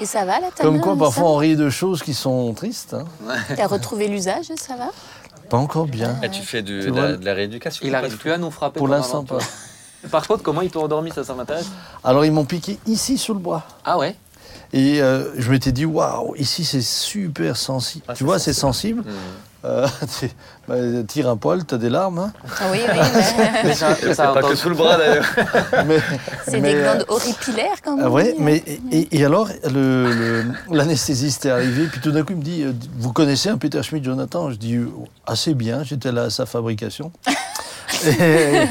Et ça va là, ta Comme main, quoi, parfois, on rit de choses qui sont tristes. hein. T'as retrouvé l'usage, ça va? Pas encore bien. Et tu fais du- Tu de, la, de la rééducation Il arrive plus à nous frapper. Pour l'instant, pas. Par contre, comment ils t'ont endormi, ça, ça m'intéresse? Alors, ils m'ont piqué ici sous le bras. Ah ouais? Et euh, je m'étais dit, waouh, ici c'est super sensible. Ah, tu vois, c'est sensible. Mhm. Euh, bah, tire un poil, t'as des larmes. hein. Ah Oui, oui, mais Mais ça, C'est ça pas que sous le bras d'ailleurs. c'est des euh, glandes horripilaires quand même. Ah ouais, mais et, et alors le- le- l'anesthésiste est arrivé, puis tout d'un coup il me dit euh, Vous connaissez un Peter Schmidt, Jonathan? Je dis assez bien, j'étais là à sa fabrication. et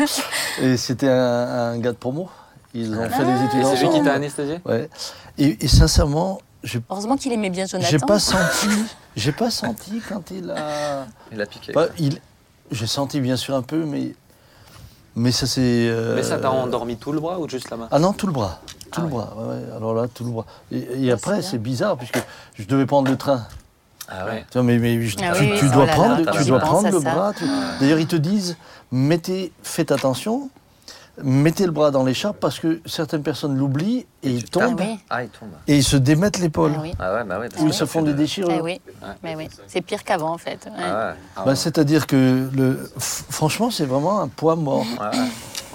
et c'était un, un gars de promo. Ils ont fait les études Et c'est lui qui ensemble. t'a anesthésié? Ouais. Et, et sincèrement, j'ai Heureusement qu'il aimait bien Jonathan. j'ai pas senti, j'ai pas senti quand il a. Il a piqué. Bah, il, j'ai senti bien sûr un peu, mais mais ça c'est. euh, Mais ça t'a endormi tout le bras ou juste la main? Ah non, tout le bras. Tout Ah le ouais. bras, ouais, ouais. alors là, tout le bras. Et, et Ah, après, c'est bizarre, puisque je devais prendre le train. Ah ouais. Tu vois, mais, mais je- Ah tu, oui, tu oui, dois oh là prendre, là, tu dois prendre le ça. bras. tu- D'ailleurs, ils te disent, mettez, faites attention, mettez le bras dans l'écharpe parce que certaines personnes l'oublient et ils Ah tombent oui, Ah, il tombe. et ils se démettent l'épaule. ah oui. Ah ouais, bah ouais. Ils se font des déchirures. Oui. Mais oui. C'est pire qu'avant en fait. ouais. Ah ouais. Ah Bah. C'est-à-dire que, le, franchement, c'est vraiment un poids mort. Ouais, ouais.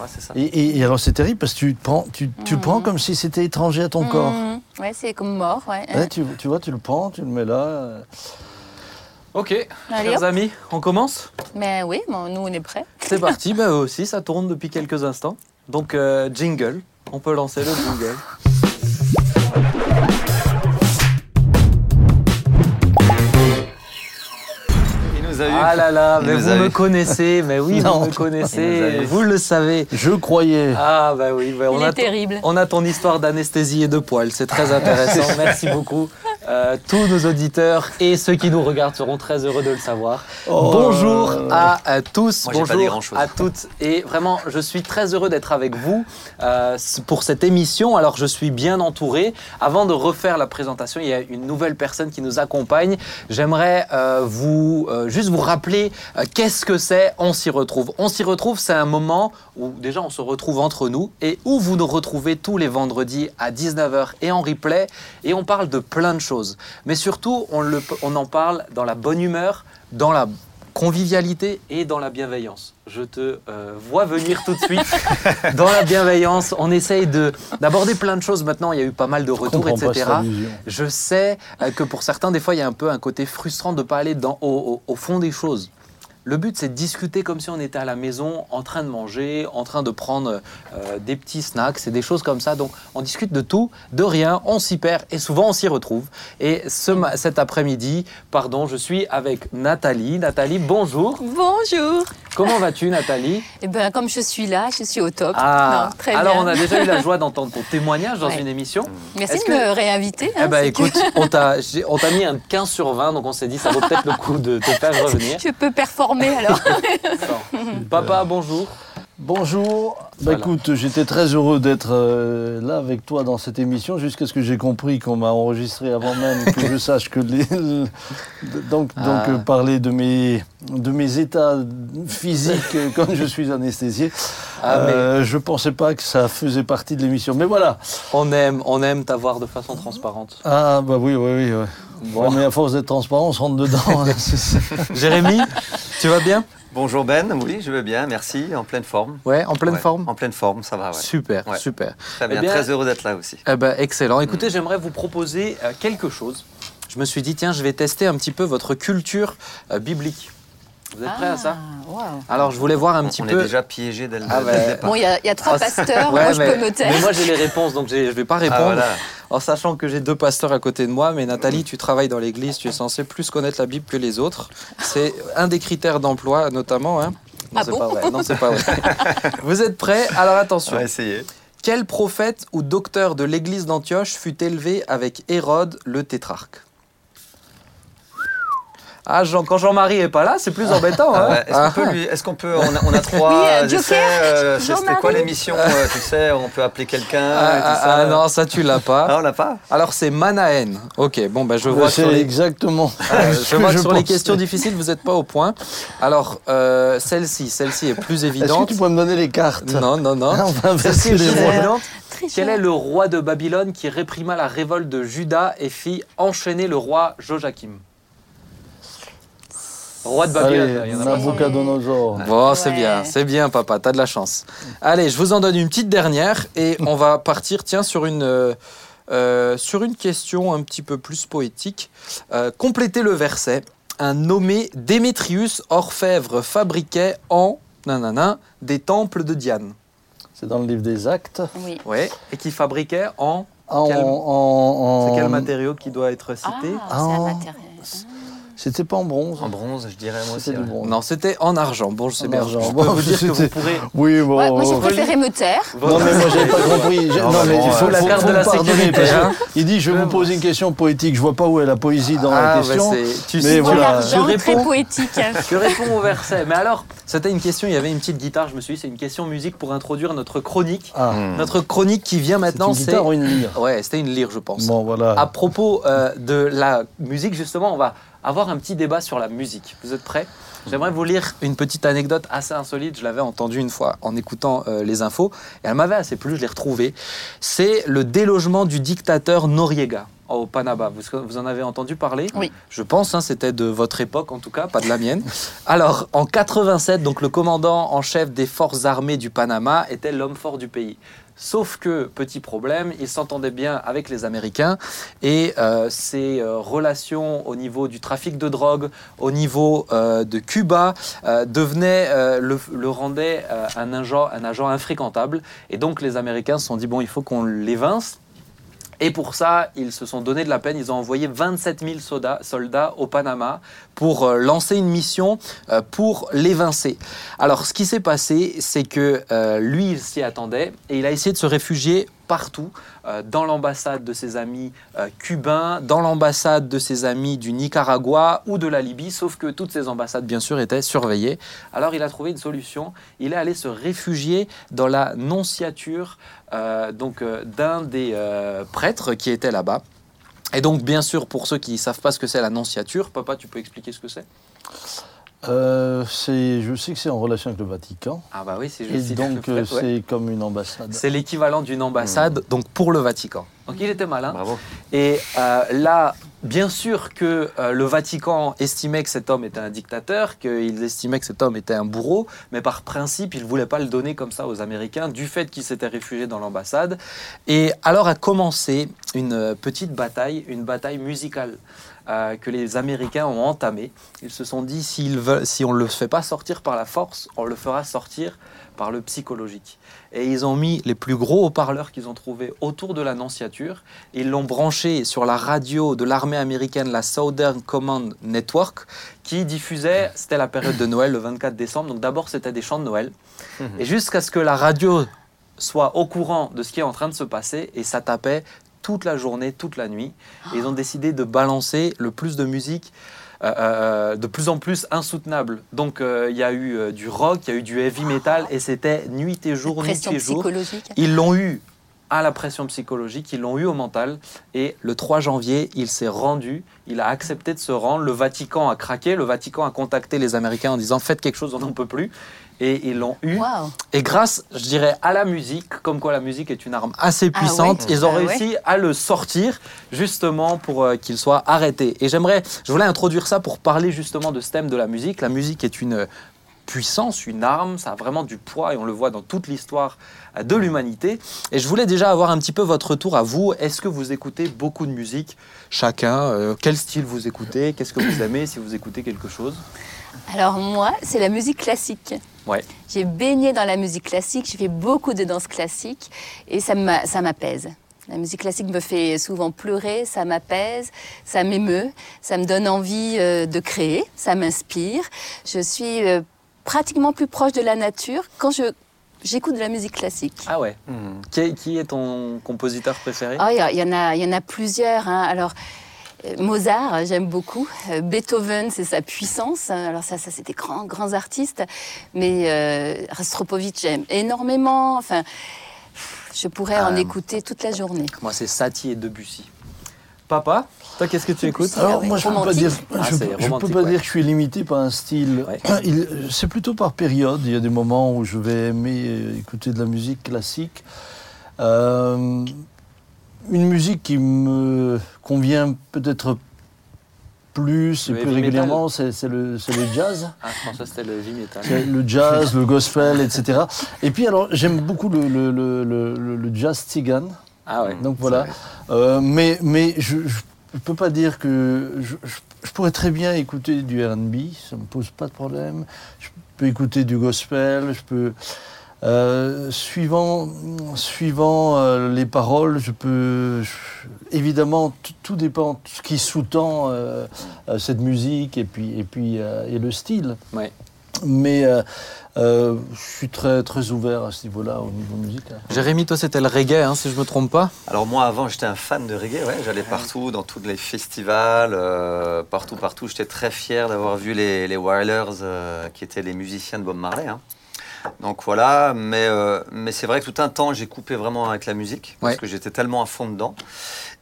Ouais, c'est ça. Et, et- et alors, c'est terrible parce que tu, te prends, tu, tu le prends comme si c'était étranger à ton corps. Mmh. Ouais, c'est comme mort. Ouais. Ouais, tu, tu vois, tu le prends, tu le mets là. Ok, Allez, chers hop. amis, on commence Mais oui, bon, nous on est prêts. C'est parti, bah eux aussi, ça tourne depuis quelques instants. Donc, euh, jingle, on peut lancer le jingle. Il nous a eu. Ah là là, Il mais nous vous a me eu. connaissez, mais oui, Non. vous me Il nous a connaissez, eu. vous le savez. Je croyais. Ah bah oui, bah, on, Il a est terrible. on a ton histoire d'anesthésie et de poils, c'est très intéressant, merci beaucoup. Euh, tous nos auditeurs et ceux qui nous regardent seront très heureux de le savoir. Oh bonjour à, à tous, Moi, bonjour à toutes et vraiment je suis très heureux d'être avec vous euh, pour cette émission. Alors je suis bien entouré. Avant de refaire la présentation, il y a une nouvelle personne qui nous accompagne. J'aimerais euh, vous euh, juste vous rappeler euh, qu'est-ce que c'est On s'y retrouve. On s'y retrouve, c'est un moment où déjà on se retrouve entre nous et où vous nous retrouvez tous les vendredis à 19h et en replay et on parle de plein de choses. Mais surtout, on, le, on en parle dans la bonne humeur, dans la convivialité et dans la bienveillance. Je te euh, vois venir tout de suite dans la bienveillance. On essaye de d'aborder plein de choses. Maintenant, il y a eu pas mal de retours, etc. Je sais euh, que pour certains, des fois, il y a un peu un côté frustrant de ne pas aller dans, au, au- au fond des choses. Le but, c'est de discuter comme si on était à la maison, en train de manger, en train de prendre euh, des petits snacks, c'est des choses comme ça. Donc, on discute de tout, de rien, on s'y perd et souvent on s'y retrouve. Et cet après-midi, pardon, je suis avec Nathalie. Nathalie, bonjour. Bonjour. Comment vas-tu, Nathalie Et ben comme je suis là, je suis au top. Ah, Non, très alors bien. on a déjà eu la joie d'entendre ton témoignage dans Ouais. une émission. Merci de que- me réinviter. Eh hein, c'est que écoute, on t'a j'ai- on t'a mis un 15 sur 20, donc on s'est dit ça vaut peut-être le coup de te faire revenir. Je peux performer alors. Papa, bonjour. Bonjour. Bah Voilà. écoute, j'étais très heureux d'être euh, là avec toi dans cette émission jusqu'à ce que j'ai compris qu'on m'a enregistré avant même que je sache que les donc Ah. donc euh, parler de mes de mes états physiques euh, quand je suis anesthésié. Ah, mais- euh, je pensais pas que ça faisait partie de l'émission. Mais voilà. On aime, on aime t'avoir de façon transparente. Ah bah oui oui oui. ouais. Bon. Ouais, mais à force d'être transparent, on se rentre dedans. hein. Jérémy, tu vas bien? Bonjour Ben, oui, je vais bien, merci, en pleine forme. Ouais, en pleine Ouais, forme En pleine forme, ça va, ouais. Super, Ouais. super. Très bien, Eh bien- très heureux d'être là aussi. Eh ben, excellent. Écoutez, j'aimerais vous proposer euh, quelque chose. Je me suis dit, tiens, je vais tester un petit peu votre culture euh, biblique. Vous êtes prêts à ça Ah. Alors, je voulais voir un On- petit on peu. est déjà piégé dès le, Ah, dès bah, le départ. Bon, il y, a- il y a trois Ah, pasteurs, Ouais, moi je mais, peux me taire. mais moi, j'ai les réponses, donc je ne vais pas Ah, répondre. voilà. En sachant que j'ai deux pasteurs à côté de moi, mais Nathalie, tu travailles dans l'église, tu es censée plus connaître la Bible que les autres. C'est un des critères d'emploi, notamment. Hein. Non, Ah c'est bon pas vrai. Non, c'est pas vrai. Vous êtes prêts? Alors attention. On va essayer. Quel prophète ou docteur de l'église d'Antioche fut élevé avec Hérode le tétrarque? Ah, Jean, quand Jean-Marie est pas là, c'est plus embêtant. Ah hein. ouais, Est-ce qu'on peut lui, est-ce qu'on peut, on a, on a trois Oui, euh, essais, Joker, euh, c'est- C'était quoi l'émission euh, Tu sais, on peut appeler quelqu'un. Ah, ah, ça. ah, non, ça tu l'as Ah, pas. on l'a pas. Alors c'est Manahen. Ok, bon ben je vois C'est sur les, exactement. euh, ce je vois que je sur les questions difficiles vous n'êtes pas au point. Alors euh, celle-ci, celle-ci est plus Est-ce que évidente. tu pourrais me donner les cartes? Non, non, non. On va Celle-ci inverser est les plus évidente. Quel est le roi de Babylone qui réprima la révolte de Juda et fit enchaîner le roi Joachim? Roi de Babylone. Allez, il y en a pas. Nabucodonosor. Bon, c'est Ouais. bien, c'est bien, papa, t'as de la chance. Allez, je vous en donne une petite dernière et on va partir, tiens, sur une, euh, euh, sur une question un petit peu plus poétique. Euh, complétez le verset. Un nommé Démétrius orfèvre fabriquait en nanana, des temples de Diane. C'est dans le livre des Actes. Oui. Ouais, et qui fabriquait en. En, Quel- en- en- C'est quel matériau qui doit être Ah, cité c'est un Ah. C'était pas en bronze En bronze, je dirais moi aussi. Du ouais. bronze. Non, c'était en argent. Bon, je sais En bien. argent. Je peux Bon, vous dire que vous c'était- pourrez. Oui, bon. Ouais, moi, j'ai préféré me taire. Non, mais moi, j'ai pas compris. Non, Non, mais il faut, euh, la faut de la sécurité, parce hein. Il dit, je vais vous poser une question poétique. Je vois pas où est la poésie dans la Ah, question. bah, c'est- tu Mais sais, voilà. Je l'argent, très réponds. poétique. hein. Je réponds au verset. Mais alors, c'était une question, il y avait une petite guitare, je me suis dit, c'est une question musique pour introduire notre chronique. Ah, Hmm. Notre chronique qui vient c'est maintenant, une c'est... guitare ou une lyre? Ouais, c'était une lyre, je pense. Bon, voilà. À propos euh, de la musique, justement, on va avoir un petit débat sur la musique. Vous êtes prêts? J'aimerais vous lire une petite anecdote assez insolite. Je l'avais entendue une fois en écoutant euh, les infos et elle m'avait assez plu. Je l'ai retrouvée. C'est le délogement du dictateur Noriega au Panama. Vous, vous en avez entendu parler Oui. Je pense, hein, c'était de votre époque en tout cas, pas de la mienne. Alors, en 87, donc le commandant en chef des forces armées du Panama était l'homme fort du pays. Sauf que, petit problème, il s'entendait bien avec les Américains et euh, ses euh, relations au niveau du trafic de drogue, au niveau euh, de Cuba, euh, devenaient, le, le rendaient un, agent, un agent infréquentable. Et donc les Américains se sont dit, bon, il faut qu'on l'évince. Et pour ça, ils se sont donné de la peine. Ils ont envoyé 27 000 soldats, au Panama pour euh, lancer une mission euh, pour l'évincer. Alors, ce qui s'est passé, c'est que euh, lui, il s'y attendait et il a essayé de se réfugier partout, euh, dans l'ambassade de ses amis euh, cubains, dans l'ambassade de ses amis du Nicaragua ou de la Libye, sauf que toutes ces ambassades, bien sûr, étaient surveillées. Alors, il a trouvé une solution. Il est allé se réfugier dans la nonciature euh, donc d'un des prêtres qui était là-bas. Et donc, bien sûr, pour ceux qui ne savent pas ce que c'est la nonciature, papa, tu peux expliquer ce que c'est? Euh, c'est- je sais que c'est en relation avec le Vatican. Ah bah oui, c'est Et juste donc, euh, c'est comme une ambassade. C'est l'équivalent d'une ambassade, donc pour le Vatican. Donc il était malin. Bravo. Et euh, là, bien sûr que euh, le Vatican estimait que cet homme était un dictateur, qu'ils estimaient que cet homme était un bourreau, mais par principe, ils ne voulaient pas le donner comme ça aux Américains, du fait qu'il s'était réfugié dans l'ambassade. Et alors a commencé une petite bataille, une bataille musicale. Euh, que les Américains ont entamée. Ils se sont dit, s'ils veulent, si on ne le fait pas sortir par la force, on le fera sortir par le psychologique. Et ils ont mis les plus gros haut-parleurs qu'ils ont trouvés autour de la nonciature. Ils l'ont branché sur la radio de l'armée américaine, la Southern Command Network, qui diffusait, c'était la période de Noël, le 24 décembre. Donc d'abord, c'était des chants de Noël. Et jusqu'à ce que la radio soit au courant de ce qui est en train de se passer, et ça tapait toute la journée, toute la nuit. Et ils ont décidé de balancer le plus de musique euh, euh, de plus en plus insoutenable. Donc euh, il y a eu euh, du rock, il y a eu du heavy metal, et c'était nuit et jour, nuit et jour. Ils l'ont eu à la pression psychologique, ils l'ont eu au mental, et le 3 janvier, il s'est rendu, il a accepté de se rendre, le Vatican a craqué, le Vatican a contacté les Américains en disant faites quelque chose, on n'en peut plus, et ils l'ont eu. Et grâce, je dirais, à la musique, comme quoi la musique est une arme assez Ah puissante, ils ont Ah ouais. réussi à le sortir justement pour euh, qu'il soit arrêté. Et j'aimerais, je voulais introduire ça pour parler justement de ce thème de la musique. La musique est une puissance, une arme, ça a vraiment du poids et on le voit dans toute l'histoire euh, de l'humanité. Et je voulais déjà avoir un petit peu votre retour à vous. Est-ce que vous écoutez beaucoup de musique Chacun, euh, quel style vous écoutez Qu'est-ce que vous aimez si vous écoutez quelque chose? Alors moi, c'est la musique classique. Ouais. J'ai baigné dans la musique classique, j'ai fait beaucoup de danse classique et ça m'a- ça m'apaise. La musique classique me fait souvent pleurer, ça m'apaise, ça m'émeut, ça me donne envie euh, de créer, ça m'inspire. Je suis euh, pratiquement plus proche de la nature quand je j'écoute de la musique classique. Ah ouais. Hmm. Qui est, qui est ton compositeur préféré? Ah, il y, a- il y en a, il y en a plusieurs. hein. Alors, Euh, Mozart, j'aime beaucoup. Euh, Beethoven, c'est sa puissance. Alors ça, ça c'est des grands, grands artistes. Mais euh, Rostropovitch, j'aime énormément. Enfin, je pourrais en Ah. écouter toute la journée. Moi, c'est Satie et Debussy. Papa, toi, qu'est-ce que tu écoutes Ah Alors ouais, moi, je ne peux pas dire, Ah, je, c'est je peux romantique, pas ouais. dire que je suis limité par un style. Ouais. Il- C'est plutôt par période. Il y a des moments où je vais aimer euh, écouter de la musique classique. Euh, une musique qui me convient peut-être plus et Le plus régulièrement, c'est le, jazz. Ah, je pensais que c'était le heavy metal. Le jazz, le gospel, etc. Et puis alors, j'aime beaucoup le, le- jazz tzigane. Ah ouais. Donc voilà. Euh, mais mais je ne peux pas dire que. Je, je- je pourrais très bien écouter du RB, ça ne me pose pas de problème. Je peux écouter du gospel, je peux. Euh, suivant suivant euh, les paroles, je peux. je- évidemment, tout dépend de ce qui sous-tend euh, euh, cette musique et puis, et, puis, euh, et le style. Ouais. Mais euh, euh, je suis très, très ouvert à ce niveau-là, au niveau musical. Jérémy, toi, c'était le reggae, hein, si je me trompe pas. Alors moi avant j'étais un fan de reggae, ouais, j'allais partout dans tous les festivals, euh, partout partout. J'étais très fier d'avoir vu les, les Wailers euh, qui étaient les musiciens de Bob Marley. hein. Donc voilà, mais, euh, mais c'est vrai que tout un temps j'ai coupé vraiment avec la musique parce Ouais. que j'étais tellement à fond dedans.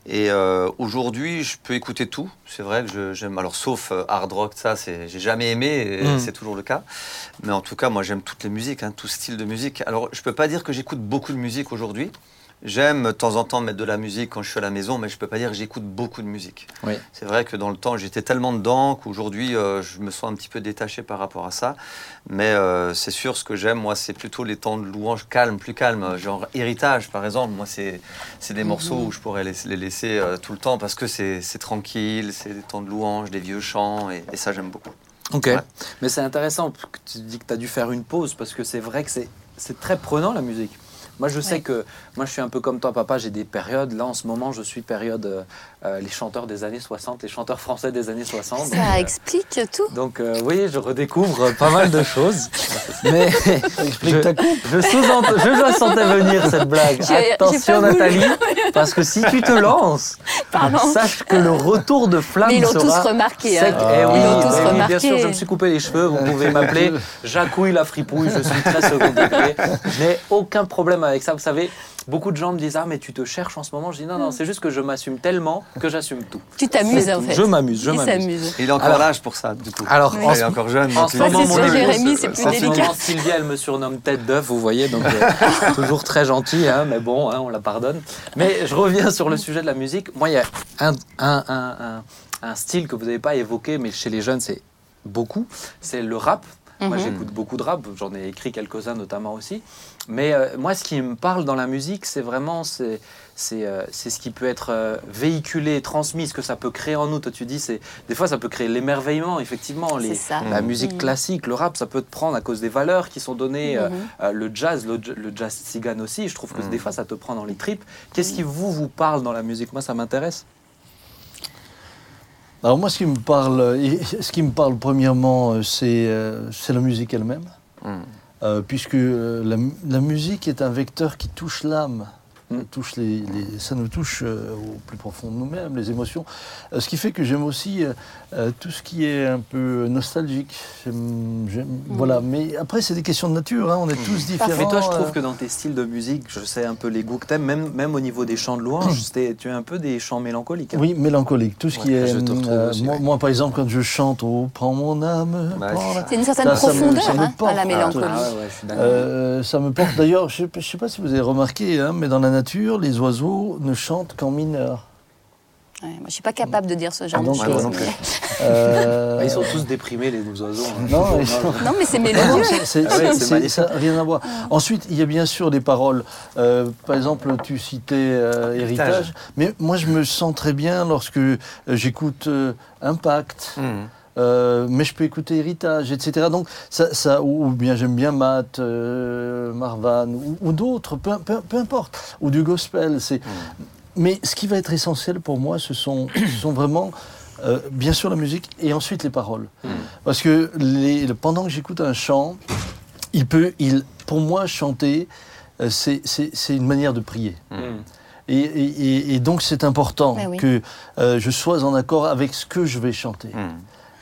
Et euh, aujourd'hui je peux écouter tout. C'est vrai que j'aime, alors sauf euh, hard rock, ça c'est, j'ai jamais aimé Mm. c'est toujours le cas. Mais en tout cas moi j'aime toutes les musiques, hein, tout style de musique. Alors je peux pas dire que j'écoute beaucoup de musique aujourd'hui. J'aime de temps en temps mettre de la musique quand je suis à la maison, mais je peux pas dire que j'écoute beaucoup de musique. Oui. C'est vrai que dans le temps, j'étais tellement dedans qu'aujourd'hui, euh, je me sens un petit peu détaché par rapport à ça. Mais euh, c'est sûr, ce que j'aime, moi, c'est plutôt les temps de louange calmes, plus calmes. Genre Héritage, par exemple, moi, c'est des morceaux où je pourrais les, les laisser euh, tout le temps parce que c'est tranquille, c'est des temps de louange, des vieux chants, et, et ça, j'aime beaucoup. Ok. Ouais. Mais c'est intéressant que tu dis que tu as dû faire une pause parce que c'est vrai que c'est très prenant la musique. Moi, je sais Ouais. que moi, je suis un peu comme toi, papa. J'ai des périodes. Là, en ce moment, je suis période euh, les chanteurs des années 60, les chanteurs français des années 60. donc, Ça euh, explique tout. donc, euh, vous voyez, je redécouvre pas mal de choses. Mais explique je, ta coupe. je, la sentais venir cette blague. Attention. Nathalie, parce que si tu te lances, Pardon. sache que le retour de flamme Mais ils l'ont tous remarqué. sec. hein. Eh oui, Ils l'ont tous eh oui, bien remarqué. sûr, je me suis coupé les cheveux. Vous pouvez m'appeler Jacouille la fripouille. Je suis très second degré. Je n'ai aucun problème avec ça. Vous savez, beaucoup de gens me disent Ah, mais tu te cherches en ce moment. Je dis Non, non, c'est juste que je m'assume tellement que j'assume tout. Tu t'amuses en fait. Je m'amuse, je Il m'amuse. il a encore l'âge pour ça, du coup. Alors, Oui. en il est encore jeune. en ce moment, c'est mon Jérémy, c'est plus délicat. Sylvia, elle me surnomme tête d'œuf, vous voyez, donc euh, toujours très gentil, hein, mais bon, hein, on la pardonne. Mais je reviens sur le sujet de la musique. Moi, il y a un, un- un- un- un style que vous n'avez pas évoqué, mais chez les jeunes, c'est beaucoup, c'est le rap. Moi, Mhm. j'écoute beaucoup de rap, j'en ai écrit quelques-uns notamment aussi. Mais euh, moi, ce qui me parle dans la musique, c'est vraiment c'est c'est euh, c'est ce qui peut être euh, véhiculé, transmis, ce que ça peut créer en nous. Toi, tu dis, c'est des fois, ça peut créer l'émerveillement, effectivement. C'est Les, ça. la musique Mhm. classique, le rap, ça peut te prendre à cause des valeurs qui sont données. euh, Mhm. euh, le jazz, le, le jazz cigane aussi, je trouve que Mhm. des fois ça te prend dans les tripes. Qu'est-ce qui vous vous parle dans la musique? Moi, ça m'intéresse. Alors moi, ce qui me parle, ce qui me parle premièrement, c'est c'est la musique elle-même, puisque euh, la, mu- la musique est un vecteur qui touche l'âme, Mm. touche les, les- ça nous touche euh, au plus profond de nous-mêmes, les émotions. Euh, ce qui fait que j'aime aussi euh, tout ce qui est un peu nostalgique. J'aime- Voilà. Mais après, c'est des questions de nature. hein, On est tous différents. Mais toi, je trouve que dans tes styles de musique, je sais un peu les goûts que t'aimes, même, même au niveau des chants de louange, tu es un peu des chants mélancoliques. hein. Oui, mélancolique. Tout ce qui est. euh, aussi, moi, ouais. moi, par exemple, quand je chante Oh, prends mon âme. La- C'est une certaine Ça, ça me- profondeur ça me hein, porte. à la Ah, mélancolie. Ah ouais. Euh, ça me porte. D'ailleurs, je ne sais pas si vous avez remarqué, hein, mais dans la nature, les oiseaux ne chantent qu'en mineur. Ouais, moi, je suis pas capable de dire ce genre Ah, de Ouais, moi choses. Euh, Ah, ils sont tous déprimés, les oiseaux. hein. Non, ils sont- Non, mais c'est mélodieux. c'est- c'est- Ah ouais, c'est- c'est c'est- magnifique. ça n'a rien à voir. Ensuite, il y a bien sûr des paroles. Euh, par exemple, tu citais euh, héritage. Héritage. mais moi, je me sens très bien lorsque j'écoute euh, Impact. Hmm. Euh, mais je peux écouter Héritage, etc. Donc, ça, ça, ou, ou bien j'aime bien Matt, euh, Marvan, ou, ou d'autres, peu, peu- peu importe, ou du gospel. C'est... Mais ce qui va être essentiel pour moi, ce sont, ce sont vraiment, euh, bien sûr, la musique et ensuite les paroles. Parce que les, pendant que j'écoute un chant, il peut, il, pour moi, chanter, euh, c'est, c'est- c'est une manière de prier. Mm. Et, et- et donc c'est important Ben oui. que euh, je sois en accord avec ce que je vais chanter.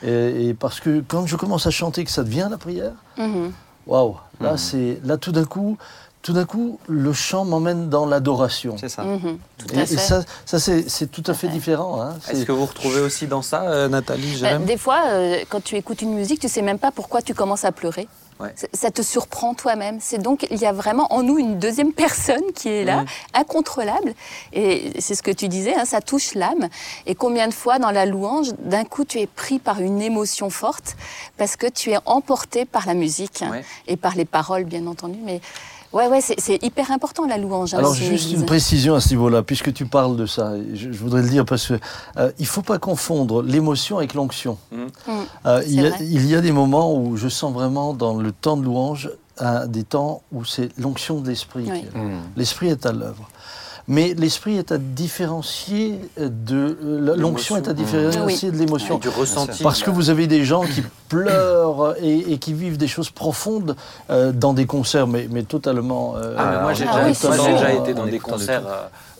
Et, et parce que quand je commence à chanter, que ça devient la prière, Mhm. waouh, là Mhm. c'est là tout d'un coup, tout d'un coup, le chant m'emmène dans l'adoration. C'est ça. Mhm. Tout Et, à et fait. ça, ça c'est c'est tout à fait différent. hein. Est-ce que vous retrouvez aussi dans ça, euh, Nathalie Bah, des fois, euh, quand tu écoutes une musique, tu sais même pas pourquoi tu commences à pleurer. Ouais. Ça- te surprend toi-même. C'est donc il y a vraiment en nous une deuxième personne qui est là, incontrôlable. Et c'est ce que tu disais, hein, ça touche l'âme. Et combien de fois dans la louange, d'un coup, tu es pris par une émotion forte parce que tu es emporté par la musique hein, et par les paroles, bien entendu. Mais ouais, ouais, c'est hyper important la louange. hein, Alors juste une précision à ce niveau-là, puisque tu parles de ça, je, je voudrais le dire parce que euh, il faut pas confondre l'émotion avec l'onction. Mhm. Mm. Euh, il, y a, vrai. il y a des moments où je sens vraiment dans le temps de louange euh, des temps où c'est l'onction de l'esprit. Oui. Hmm. L'esprit est à l'œuvre. Mais l'esprit est à différencier de euh, l'onction est à différencier de l'émotion. Et du ressenti. Parce que vous avez des gens qui pleurent et, et qui vivent des choses profondes euh, dans des concerts, mais, mais totalement. euh, Ah, mais moi j'ai Ah déjà, oui, été dans des de concerts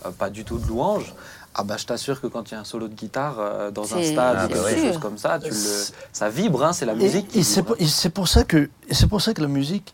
euh, pas du tout de louange. Ah bah je t'assure que quand il y a un solo de guitare euh, dans un stade ou quelque chose comme ça, tu le, C'est- ça vibre, hein, c'est la musique. et c'est pour, ça que c'est pour ça que la musique,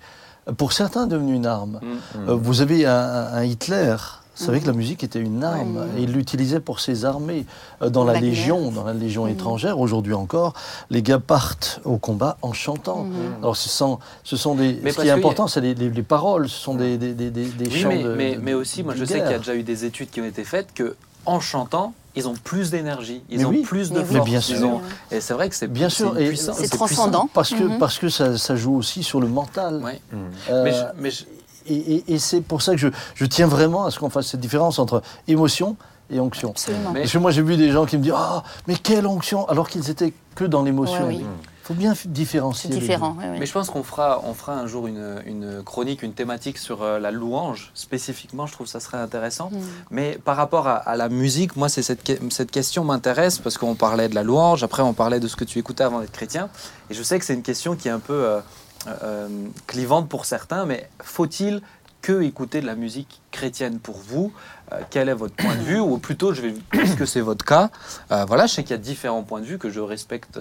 pour certains, est devenue une arme. Mm. Euh, vous avez un, un Hitler. Savait que la musique était une arme Ouais. et il l'utilisait pour ses armées euh, dans la. Légion, dans la Légion Mhm. étrangère. Aujourd'hui encore, les gars partent au combat en chantant. Mhm. Alors ce sont, ce sont des. Mais ce qui est important, c'est les, les- les paroles. Ce sont des, des, des, des- des Oui, chants mais, de. mais, de- mais aussi, moi je sais qu'il y a déjà eu des études qui ont été faites que en chantant, ils ont plus d'énergie, ils Mais ont oui. plus de oui. force. Mais bien sûr. ont- Et c'est vrai que c'est Bien sûr, c'est et puissant, C'est puissant. transcendant. Parce que, Mhm. parce que ça, ça joue aussi sur le mental. Ouais. Hmm. Euh, Mais, je- mais je- Et, et- et c'est pour ça que je, je tiens vraiment à ce qu'on fasse cette différence entre émotion et onction. Absolument. Parce que moi, j'ai vu des gens qui me disent Ah, mais quelle onction Alors qu'ils étaient que dans l'émotion. Ouais, Il faut bien différencier. C'est les différent. Mais je pense qu'on fera, on fera un jour une, une chronique, une thématique sur euh, la louange spécifiquement. Je trouve que ça serait intéressant. Mm. Mais par rapport à, à la musique, moi, c'est cette, que- cette question m'intéresse parce qu'on parlait de la louange. Après, on parlait de ce que tu écoutais avant d'être chrétien. Et je sais que c'est une question qui est un peu euh, euh, clivante pour certains. Mais faut-il que écouter de la musique chrétienne pour vous? Euh, Quel est votre point de vue? Ou plutôt, je vais, puisque c'est votre cas, euh, voilà, je sais qu'il y a différents points de vue que je respecte,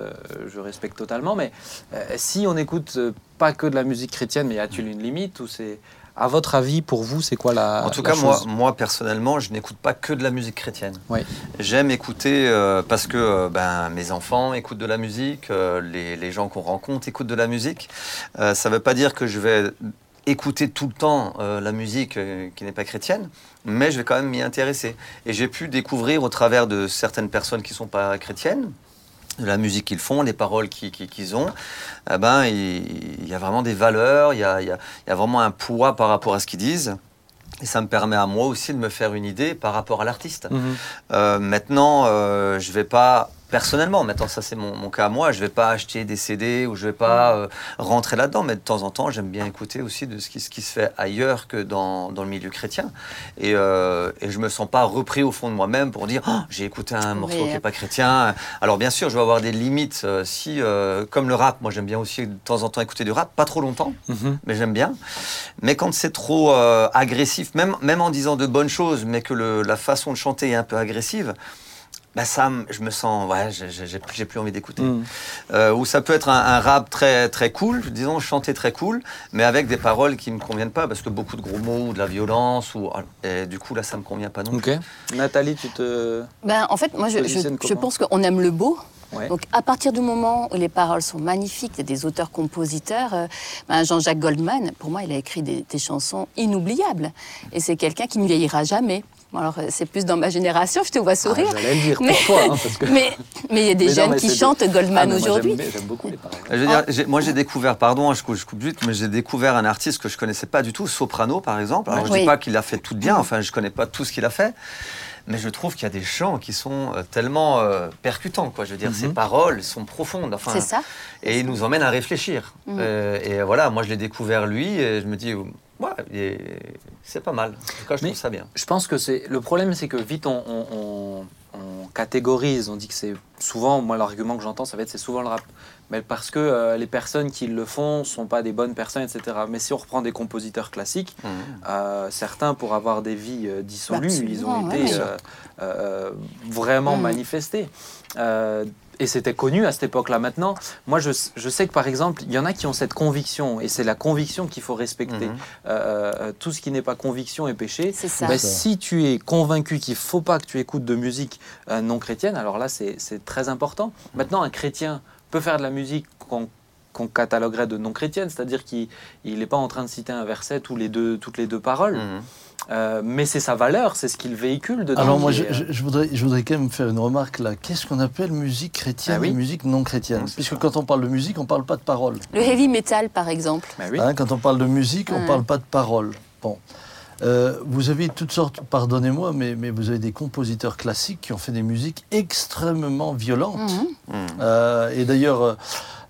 je respecte totalement. Mais si on n'écoute pas que de la musique chrétienne, mais y a-t-il une limite? Ou c'est à votre avis, pour vous, c'est quoi la En tout la cas, moi, chose moi, personnellement, je n'écoute pas que de la musique chrétienne. Oui. J'aime écouter euh, parce que euh, ben, mes enfants écoutent de la musique, euh, les, les gens qu'on rencontre écoutent de la musique. Ça ne veut pas dire que je vais écouter tout le temps la musique qui n'est pas chrétienne, mais je vais quand même m'y intéresser. Et j'ai pu découvrir au travers de certaines personnes qui ne sont pas chrétiennes, de la musique qu'ils font, les paroles qu'ils ont, eh ben, il, y a vraiment des valeurs, il y a, il y vraiment un poids par rapport à ce qu'ils disent. Et ça me permet à moi aussi de me faire une idée par rapport à l'artiste. Mhm. Euh, maintenant, euh, je vais pas personnellement, maintenant ça c'est mon, mon cas à moi, je vais pas acheter des CD ou je vais pas euh, rentrer là-dedans, mais de temps en temps j'aime bien écouter aussi de ce qui, ce qui se fait ailleurs que dans, dans le milieu chrétien. Et, euh, et je me sens pas repris au fond de moi-même pour dire Oh, j'ai écouté un morceau Oui. qui est pas chrétien. Alors bien sûr, je vais avoir des limites euh, si, comme le rap, moi j'aime bien aussi de temps en temps écouter du rap, pas trop longtemps Mhm. mais j'aime bien. Mais quand c'est trop agressif, même, même en disant de bonnes choses, mais que le- la façon de chanter est un peu agressive, bah ça, je me sens, ouais, j'ai- plus, envie d'écouter. Mhm. Euh, ou ça peut être un, un rap très, très cool, disons chanter très cool, mais avec des paroles qui me conviennent pas, parce que beaucoup de gros mots, ou de la violence, ou et du coup là, ça me convient pas non plus. Ok. Nathalie, tu te. Ben, en fait, moi, je, je, je pense qu'on aime le beau. Ouais. Donc, à partir du moment où les paroles sont magnifiques, il y a des auteurs-compositeurs. euh, ben, Jean-Jacques Goldman, pour moi, il a écrit des, des chansons inoubliables. Et c'est quelqu'un qui ne vieillira jamais. Bon, Alors, euh, c'est plus dans ma génération, je te vois sourire. Ah, J'allais le dire Mais- pour toi, hein, parce que. mais mais il y a des Mais jeunes qui chantent Ah, Goldman moi, aujourd'hui. j'aime- beaucoup les paroles. Je veux dire, j'ai- moi j'ai découvert, pardon, hein, je, coupe, je coupe vite, mais j'ai découvert un artiste que je connaissais pas du tout, Soprano par exemple. Alors je Oui. dis pas qu'il a fait tout bien, enfin je connais pas tout ce qu'il a fait, mais je trouve qu'il y a des chants qui sont euh, tellement euh, percutants, quoi. Je veux dire, Mhm. ces paroles sont profondes, enfin, C'est ça et ils nous emmènent à réfléchir. Euh, et voilà, moi je l'ai découvert lui, et je me dis, ouais, c'est pas mal. En tout cas, je Mais- trouve ça bien. Je pense que c'est le problème, c'est que vite on, on- on- on catégorise, on dit que c'est souvent, moi, l'argument que j'entends, ça va être c'est souvent le rap. Mais parce que euh, les personnes qui le font sont pas des bonnes personnes, etc. Mais si on reprend des compositeurs classiques, Mhm. euh, certains, pour avoir des vies euh, dissolues, Bah, ils ont été ouais, euh, euh, vraiment Mhm. manifestés. Et c'était connu à cette époque-là. Maintenant, moi, je, je sais que par exemple, il y en a qui ont cette conviction, et c'est la conviction qu'il faut respecter. Mhm. Euh, euh, tout ce qui n'est pas conviction est péché. Ça. Ben, si tu es convaincu qu'il faut pas que tu écoutes de musique euh, non chrétienne, alors là, c'est très important. Maintenant, un chrétien peut faire de la musique qu'on qu'on cataloguerait de non chrétienne, c'est-à-dire qu'il n'est pas en train de citer un verset tous les deux, toutes les deux paroles, Mhm. Euh, mais c'est sa valeur, c'est ce qu'il véhicule dedans. Alors moi, je, euh, je- je voudrais, je voudrais quand même faire une remarque là. Qu'est-ce qu'on appelle musique chrétienne Ah oui. et musique non chrétienne Non, c'est Puisque ça. quand on parle de musique, on parle pas de parole. Le heavy metal, par exemple. ben oui. Hein, quand on parle de musique, on Ouais. parle pas de parole. Bon. Euh, vous avez toutes sortes, pardonnez-moi, mais, mais vous avez des compositeurs classiques qui ont fait des musiques extrêmement violentes. Mhm. Euh, et d'ailleurs, euh,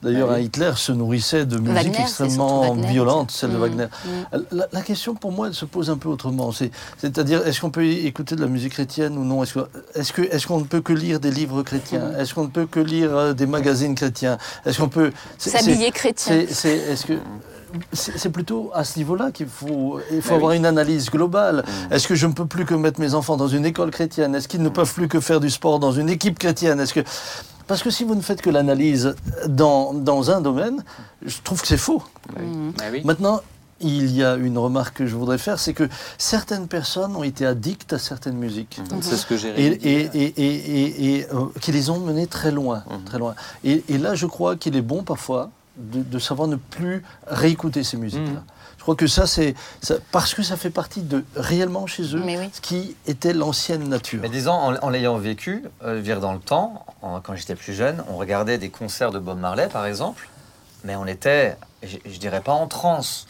d'ailleurs, Ah oui. un Hitler se nourrissait de musique Wagner, extrêmement violente, celle de Mhm. Wagner. Mhm. La, la question pour moi, elle se pose un peu autrement. C'est- C'est-à-dire, est-ce qu'on peut écouter de la musique chrétienne ou non? Est-ce que- qu'on ne peut que lire des livres chrétiens? Mhm. Est-ce qu'on ne peut que lire euh, des magazines chrétiens? Est-ce qu'on peut S'habiller c'est- chrétien. que c'est plutôt à ce niveau-là qu'il faut, il faut Ben avoir oui. une analyse globale. Est-ce que je ne peux plus que mettre mes enfants dans une école chrétienne? Est-ce qu'ils ne peuvent plus que faire du sport dans une équipe chrétienne? Est-ce que parce que si vous ne faites que l'analyse dans, dans un domaine, je trouve que c'est faux. Ben oui. Maintenant, il y a une remarque que je voudrais faire, c'est que certaines personnes ont été addictes à certaines musiques. C'est ce que j'ai Et, réalisé. et, et, et, et- et, euh, qui les ont menés très loin, Mhm. très loin. Et, et là, je crois qu'il est bon parfois de, de savoir ne plus réécouter ces musiques-là. Je crois que ça, c'est parce que ça fait partie de réellement chez eux oui. ce qui était l'ancienne nature. Mais disons, en, en l'ayant vécu, euh, dire dans le temps, en- quand j'étais plus jeune, on regardait des concerts de Bob Marley, par exemple, mais on était, je, je dirais pas en transe,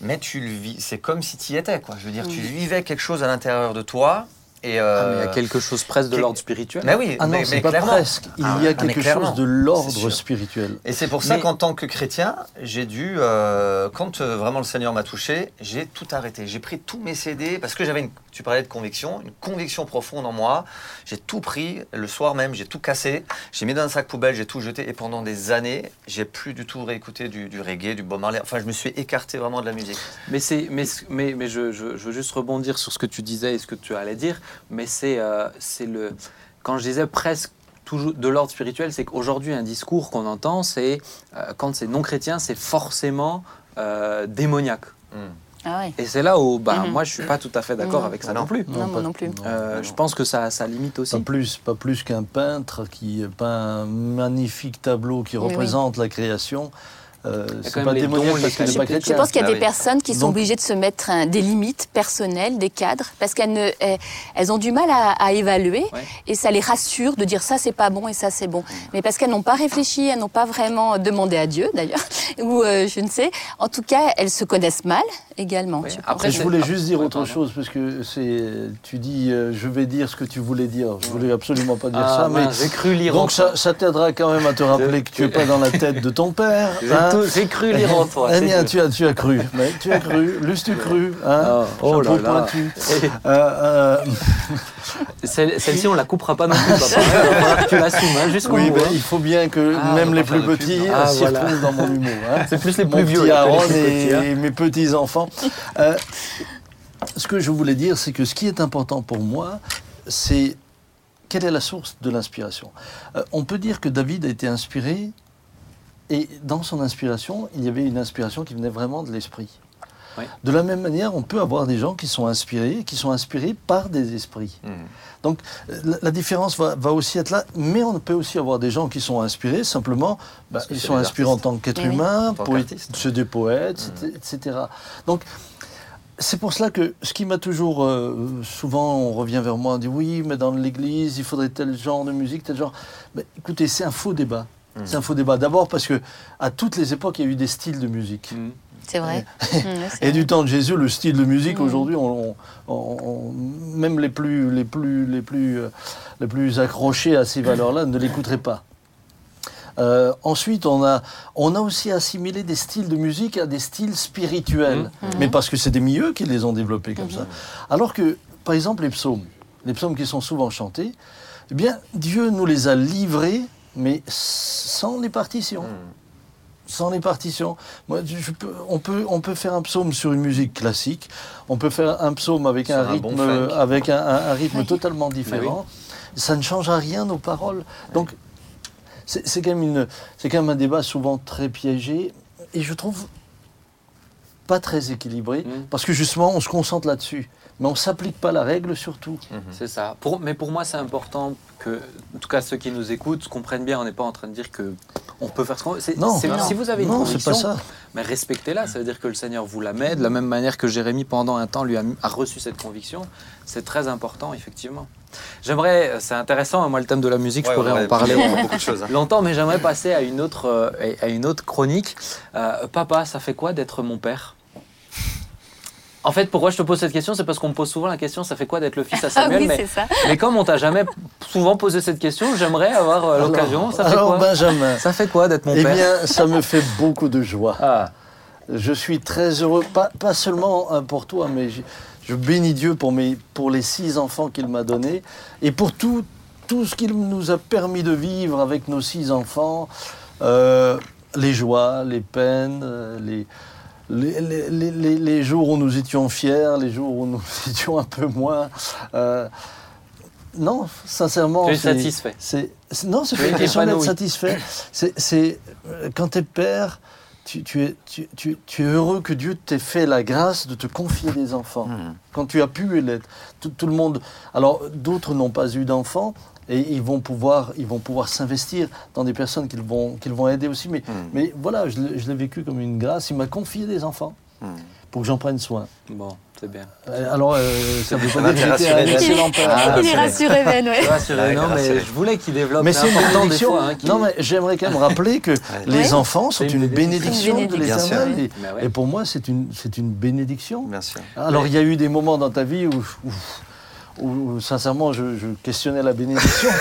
mais tu le vis, c'est comme si tu y étais, quoi. Je veux dire, tu vivais quelque chose à l'intérieur de toi, et... Ah, euh, mais il y a quelque chose presque de l'ordre spirituel. Mais oui, Ah non, c'est pas clairement. presque. Il Ah y a mais quelque chose de l'ordre spirituel. Et c'est pour ça Mais- qu'en tant que chrétien, j'ai dû, euh, quand euh, vraiment le Seigneur m'a touché, j'ai tout arrêté. J'ai pris tous mes CD parce que j'avais, une, tu parlais de conviction, une conviction profonde en moi. J'ai tout pris le soir même, j'ai tout cassé, j'ai mis dans un sac poubelle, j'ai tout jeté et pendant des années, j'ai plus du tout réécouté du, du reggae, du Bob Marley. Enfin, je me suis écarté vraiment de la musique. Mais, c'est, mais, mais, mais je, je- je veux juste rebondir sur ce que tu disais et ce que tu allais dire. Mais c'est, euh, c'est le. Quand je disais presque toujours de l'ordre spirituel, c'est qu'aujourd'hui, un discours qu'on entend, c'est euh, quand c'est non chrétien, c'est forcément euh, démoniaque. Hmm. Ah ouais. Et c'est là où bah, Mhm. moi, je suis pas tout à fait d'accord Mhm. avec ça Non. non plus. Non, moi pas- non plus. Euh, Non. je pense que ça, ça limite aussi. Pas plus, pas plus qu'un peintre qui peint un magnifique tableau qui Oui, oui. représente la création. Euh, c'est pas démoniaque parce qu'il n'est pas qualités. Je pense qu'il y a Bah des oui. personnes qui sont Donc- obligées de se mettre un- des limites personnelles, des cadres, parce qu'elles ne, elles, elles ont du mal à, à évaluer Ouais. et ça les rassure de dire ça c'est pas bon et ça c'est bon. Mais parce qu'elles n'ont pas réfléchi, elles n'ont pas vraiment demandé à Dieu d'ailleurs, ou euh, je ne sais. En tout cas, elles se connaissent mal également. Oui. je. Après, Après, je voulais ah, juste dire autre chose parce que c'est, tu dis, euh, je vais dire ce que tu voulais dire. Je voulais absolument pas dire Ah, ça, mais j'ai cru lire donc ça, ça t'aidera quand même à te rappeler que tu es pas dans la tête de ton père. J'ai hein. J'ai cru lire en toi. Eh bien, tout. tu as, tu as cru, mais tu as cru, lustre cru, hein, oh chapeau là là. Et Euh, euh, celle- Celle-ci, on la coupera pas non plus. que tu l'assumes hein, jusqu'au oui, bout. ben, hein. il faut bien que Ah, même les plus petits non Ah, s'y voilà. retrouvent dans mon humour. hein. C'est plus les Mon plus vieux. petit Aaron hein. et, mes petits enfants. Euh, ce que je voulais dire, c'est que ce qui est important pour moi, c'est quelle est la source de l'inspiration. Euh, on peut dire que David a été inspiré, et dans son inspiration, il y avait une inspiration qui venait vraiment de l'esprit. Oui. De la même manière, on peut avoir des gens qui sont inspirés, qui sont inspirés par des esprits. Hmm. Donc la, la différence va, va aussi être là, mais on peut aussi avoir des gens qui sont inspirés simplement, bah, ils sont inspirés en artistes. tant qu'être Oui, oui. humain, En tant pour être- qu'artistes. c'est des poètes, Mm. etc. Donc c'est pour cela que ce qui m'a toujours, euh, souvent on revient vers moi, on dit oui, mais dans l'église il faudrait tel genre de musique, tel genre. Mais écoutez, c'est un faux débat. Mm. C'est un faux débat. D'abord parce que à toutes les époques il y a eu des styles de musique. Mhm. C'est vrai. Mmh, c'est Et vrai. du temps de Jésus, le style de musique Mm. aujourd'hui, on, on- on- même les plus, les plus, les plus, euh, les plus accrochés à ces valeurs-là ne l'écouteraient pas. Euh, ensuite, on a, on a aussi assimilé des styles de musique à des styles spirituels, mais parce que c'est des milieux qui les ont développés comme ça. Alors que, par exemple, les psaumes, les psaumes qui sont souvent chantés, Eh bien, Dieu nous les a livrés, mais sans les partitions. Hmm. Sans les partitions. Moi, je peux- on, peut, on peut faire un psaume sur une musique classique, on peut faire un psaume avec Sur un un rythme, bon avec un, un- un rythme Oui. totalement différent. Ça ne change à rien nos paroles. Donc, c'est quand, même une- c'est quand même un débat souvent très piégé et je trouve pas très équilibré Mm. parce que justement, on se concentre là-dessus. Mais on ne s'applique pas la règle surtout. C'est ça. Pour, mais pour moi, c'est important que, en tout cas, ceux qui nous écoutent comprennent bien. On n'est pas en train de dire que on peut faire ce qu'on veut. Non. Si vous avez une non, c'est conviction, pas ça. mais respectez-la. Ça veut dire que le Seigneur vous la met de la même manière que Jérémie, pendant un temps, lui a, a reçu cette conviction. C'est très important, effectivement. J'aimerais, c'est intéressant, moi, le thème de la musique, Ouais, je pourrais en parler. beaucoup de choses. hein. Longtemps, mais j'aimerais passer à une autre, euh, à une autre chronique. Euh, papa, ça fait quoi d'être mon père? En fait, pourquoi je te pose cette question C'est parce qu'on me pose souvent la question ça fait quoi d'être le fils à Ah Samuel oui, mais, c'est ça. mais comme on t'a jamais souvent posé cette question, j'aimerais avoir euh, l'occasion. Ça fait alors, quoi Benjamin, Ça fait quoi d'être mon eh père bien, ça me fait beaucoup de joie. Ah, Je suis très heureux, pas, pas seulement euh, pour toi, mais je, je bénis Dieu pour, mes, pour les six enfants qu'il m'a donnés et pour tout, tout ce qu'il nous a permis de vivre avec nos six enfants, euh, les joies, les peines, euh, les, les, les- les- les- les jours où nous étions fiers, les jours où nous étions un peu moins. euh, non, sincèrement. tu es c'est- satisfait. c'est, c'est- non, c'est Tu pas es une question d'être satisfait. C'est, c'est, euh, quand tu es père, tu, tu es, tu, tu- tu es heureux que Dieu t'ait fait la grâce de te confier des enfants. Hmm. Quand tu as pu l'être. Tout, tout le monde. Alors, d'autres n'ont pas eu d'enfants. Et ils vont pouvoir, ils vont pouvoir s'investir dans des personnes qu'ils vont, qu'ils vont aider aussi. Mais, Hmm. mais voilà, je l'ai, je l'ai vécu comme une grâce. Il m'a confié des enfants Hmm. pour que j'en prenne soin. Bon, c'est bien. Euh, Alors, euh, ça veut pas dire que j'étais excellent père. Ah, Il est rassuré, Ben, Ouais, non, mais je voulais qu'il développe. Mais c'est une bénédiction. fois, hein, Non, mais j'aimerais quand même rappeler que les Ouais. enfants sont C'est une une bénédiction. de bénédiction, l'éternel. oui. Et, ouais. et pour moi, c'est une, c'est une bénédiction. Bien sûr. Alors, il y a eu des moments dans ta vie où, où- où, sincèrement, je, je questionnais la bénédiction.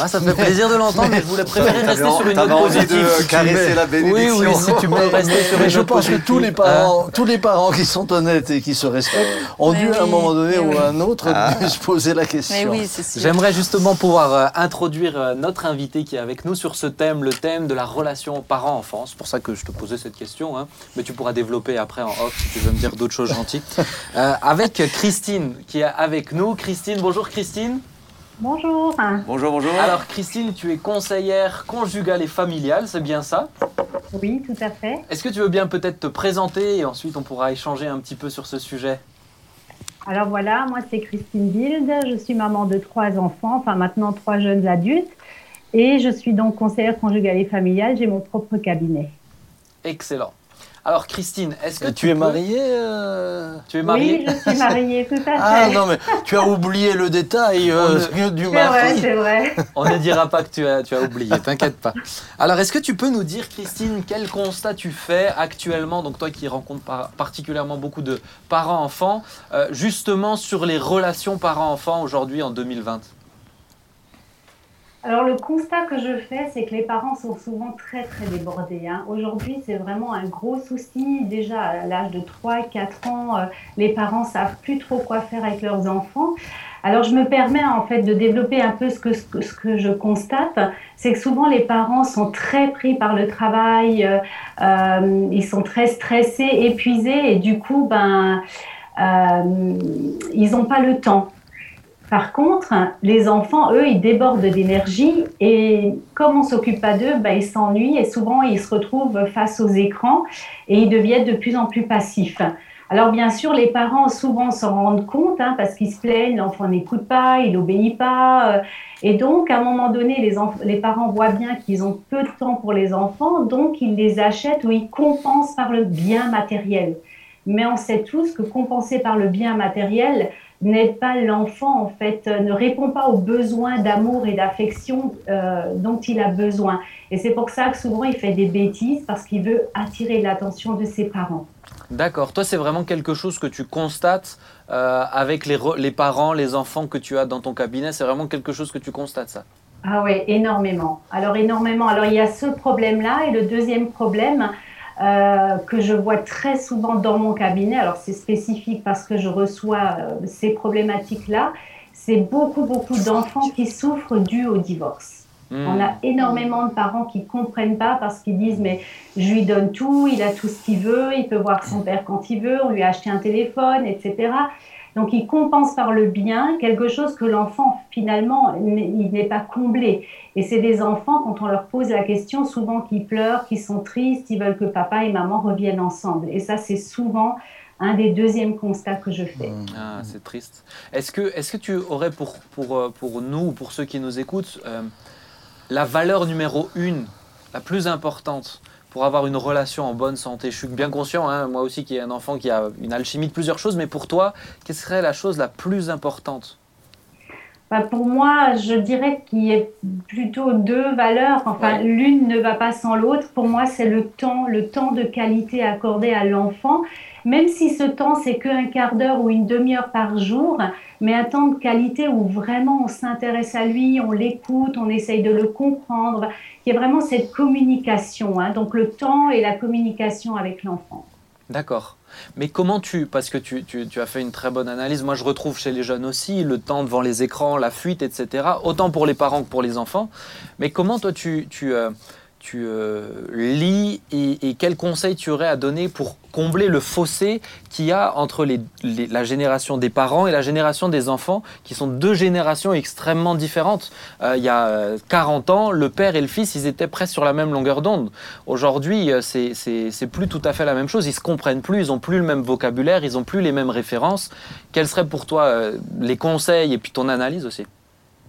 Ah, ça me fait plaisir de l'entendre, mais je voulais préférer rester sur une note positive. de caresser la bénédiction. Oui, oui, si tu peux rester sur une je note pense que tous les parents, tous les parents qui sont honnêtes et qui se respectent ont Mais dû à un moment donné ou à un autre Ah. se poser la question. Oui. J'aimerais justement pouvoir euh, introduire euh, notre invité qui est avec nous sur ce thème, le thème de la relation parent-enfant. C'est pour ça que je te posais cette question, hein. mais tu pourras développer après en off si tu veux me dire d'autres choses gentilles. Euh, avec Christine qui est avec nous. Christine, bonjour Christine. Bonjour. Bonjour, bonjour. Alors Christine, tu es conseillère conjugale et familiale, c'est bien ça? Oui, tout à fait. Est-ce que tu veux bien peut-être te présenter et ensuite on pourra échanger un petit peu sur ce sujet? Alors voilà, moi c'est Christine Bild. Je suis maman de trois enfants, enfin maintenant trois jeunes adultes. Et je suis donc conseillère conjugale et familiale. J'ai mon propre cabinet. Excellent. Alors Christine, est-ce que tu es peux- mariée euh Tu es mariée Oui, je suis mariée, tout à fait. Ah non, mais tu as oublié le détail euh, du c'est vrai, mari. c'est vrai. On ne dira pas que tu as, tu as oublié, t'inquiète pas. Alors, est-ce que tu peux nous dire, Christine, quel constat tu fais actuellement, donc toi qui rencontres par- particulièrement beaucoup de parents-enfants, euh, justement sur les relations parents-enfants aujourd'hui en 2020 Alors le constat que je fais, c'est que les parents sont souvent très très débordés. hein. Aujourd'hui, c'est vraiment un gros souci. Déjà à l'âge de 3-4 ans, euh, les parents savent plus trop quoi faire avec leurs enfants. Alors je me permets en fait de développer un peu ce que, ce que, ce que je constate, c'est que souvent les parents sont très pris par le travail, euh, euh, ils sont très stressés, épuisés et du coup, ben, euh, ils n'ont pas le temps. Par contre, les enfants, eux, ils débordent d'énergie et comme on s'occupe pas d'eux, ben, ils s'ennuient et souvent ils se retrouvent face aux écrans et ils deviennent de plus en plus passifs. Alors bien sûr, les parents souvent s'en rendent compte hein, parce qu'ils se plaignent, l'enfant n'écoute pas, il n'obéit pas. euh, et donc, à un moment donné, les, parents voient bien qu'ils ont peu de temps pour les enfants, donc ils les achètent ou ils compensent par le bien matériel. Mais on sait tous que compenser par le bien matériel n'aide pas l'enfant, en fait, euh, ne répond pas aux besoins d'amour et d'affection euh, dont il a besoin. Et c'est pour ça que souvent il fait des bêtises parce qu'il veut attirer l'attention de ses parents. D'accord, toi c'est vraiment quelque chose que tu constates euh, avec les, les parents, les enfants que tu as dans ton cabinet, c'est vraiment quelque chose que tu constates ça? Ah oui, énormément. Alors énormément. Alors il y a ce problème-là et le deuxième problème euh, que je vois très souvent dans mon cabinet. Alors c'est spécifique parce que je reçois euh, ces problématiques-là. c'est beaucoup, beaucoup d'enfants qui souffrent dû au divorce. Hmm. On a énormément de parents qui comprennent pas parce qu'ils disent mais je lui donne tout, il a tout ce qu'il veut, il peut voir son père quand il veut, on lui a acheté un téléphone, etc. Donc il compense par le bien quelque chose que l'enfant finalement il n'est pas comblé. Et c'est des enfants quand on leur pose la question souvent qui pleurent, qui sont tristes, ils veulent que papa et maman reviennent ensemble. Et ça c'est souvent un des deuxièmes constats que je fais. Ah, c'est triste. Est-ce que, est que tu aurais pour, pour, euh, pour nous, pour ceux qui nous écoutent, euh, la valeur numéro une, la plus importante pour avoir une relation en bonne santé Je suis bien conscient, hein, moi aussi, qui ai un enfant qui a une alchimie de plusieurs choses, mais pour toi, quelle serait la chose la plus importante? Bah, pour moi, je dirais qu'il y a plutôt deux valeurs. Enfin, l'une ne va pas sans l'autre. Pour moi, c'est le temps, le temps de qualité accordé à l'enfant même si ce temps, c'est qu'un quart d'heure ou une demi-heure par jour, mais un temps de qualité où vraiment on s'intéresse à lui, on l'écoute, on essaye de le comprendre, il y vraiment cette communication, hein, donc le temps et la communication avec l'enfant. D'accord. Mais comment tu, parce que tu, tu, as fait une très bonne analyse, moi je retrouve chez les jeunes aussi le temps devant les écrans, la fuite, etc., autant pour les parents que pour les enfants, mais comment toi tu, tu, euh, tu euh, lis et, quels conseils tu aurais à donner pour combler le fossé qu'il y a entre la génération des parents et la génération des enfants, qui sont deux générations extrêmement différentes. Euh, il y a 40 euh, ans, le père et le fils, ils étaient presque sur la même longueur d'onde. Aujourd'hui, c'est plus tout à fait la même chose. Ils se comprennent plus, ils n'ont plus le même vocabulaire, ils n'ont plus les mêmes références. Quels seraient pour toi les conseils et puis ton analyse aussi?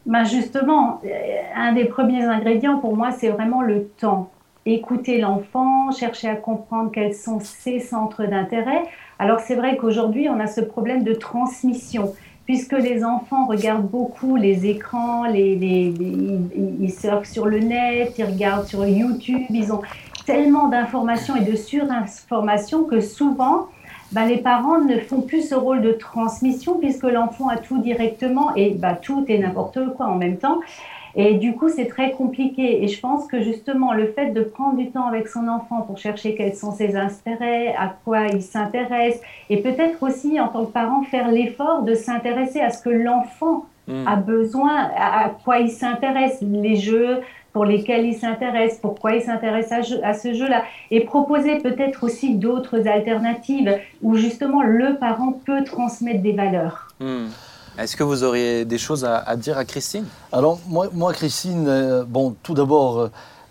Ben Justement, euh, un des premiers ingrédients pour moi, c'est vraiment le temps. Écouter l'enfant, chercher à comprendre quels sont ses centres d'intérêt. Alors c'est vrai qu'aujourd'hui, on a ce problème de transmission puisque les enfants regardent beaucoup les écrans, les, ils, surfent sur le net, ils regardent sur YouTube, ils ont tellement d'informations et de surinformations que souvent, bah, les parents ne font plus ce rôle de transmission puisque l'enfant a tout directement et bah, tout et n'importe quoi en même temps. Et du coup, c'est très compliqué. Et je pense que justement, le fait de prendre du temps avec son enfant pour chercher quels sont ses intérêts, à quoi il s'intéresse, et peut-être aussi, en tant que parent, faire l'effort de s'intéresser à ce que l'enfant hmm. a besoin, à quoi il s'intéresse, les jeux, pour lesquels il s'intéresse, pourquoi il s'intéresse à, ce jeu-là, et proposer peut-être aussi d'autres alternatives où justement le parent peut transmettre des valeurs. Hmm. Est-ce que vous auriez des choses à, dire à Christine? Alors moi, moi Christine, euh, bon, tout d'abord,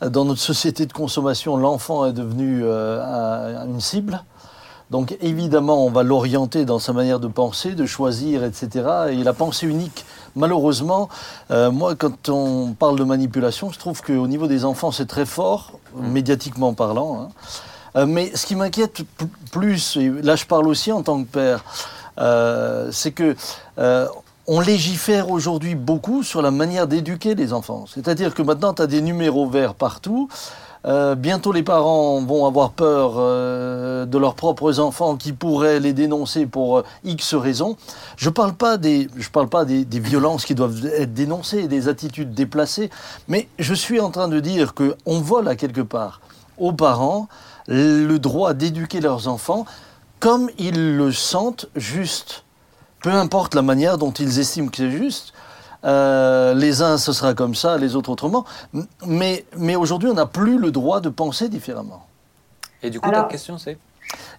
euh, dans notre société de consommation, l'enfant est devenu euh, une cible. Donc évidemment, on va l'orienter dans sa manière de penser, de choisir, etc. Et la pensée unique, malheureusement, euh, moi, quand on parle de manipulation, je trouve qu'au niveau des enfants, c'est très fort, médiatiquement parlant. Hein. Euh, mais ce qui m'inquiète plus, et là je parle aussi en tant que père, euh, c'est que on légifère aujourd'hui beaucoup sur la manière d'éduquer les enfants. C'est-à-dire que maintenant, tu as des numéros verts partout. Euh, bientôt, les parents vont avoir peur euh, de leurs propres enfants qui pourraient les dénoncer pour euh, X raisons. Je ne parle pas, des, des, violences qui doivent être dénoncées, des attitudes déplacées, mais je suis en train de dire qu'on vole à quelque part aux parents le droit d'éduquer leurs enfants comme ils le sentent juste. Peu importe la manière dont ils estiment que c'est juste, euh, les uns, ce sera comme ça, les autres autrement. Mais, mais aujourd'hui, on n'a plus le droit de penser différemment. Et du coup, ta question, c'est?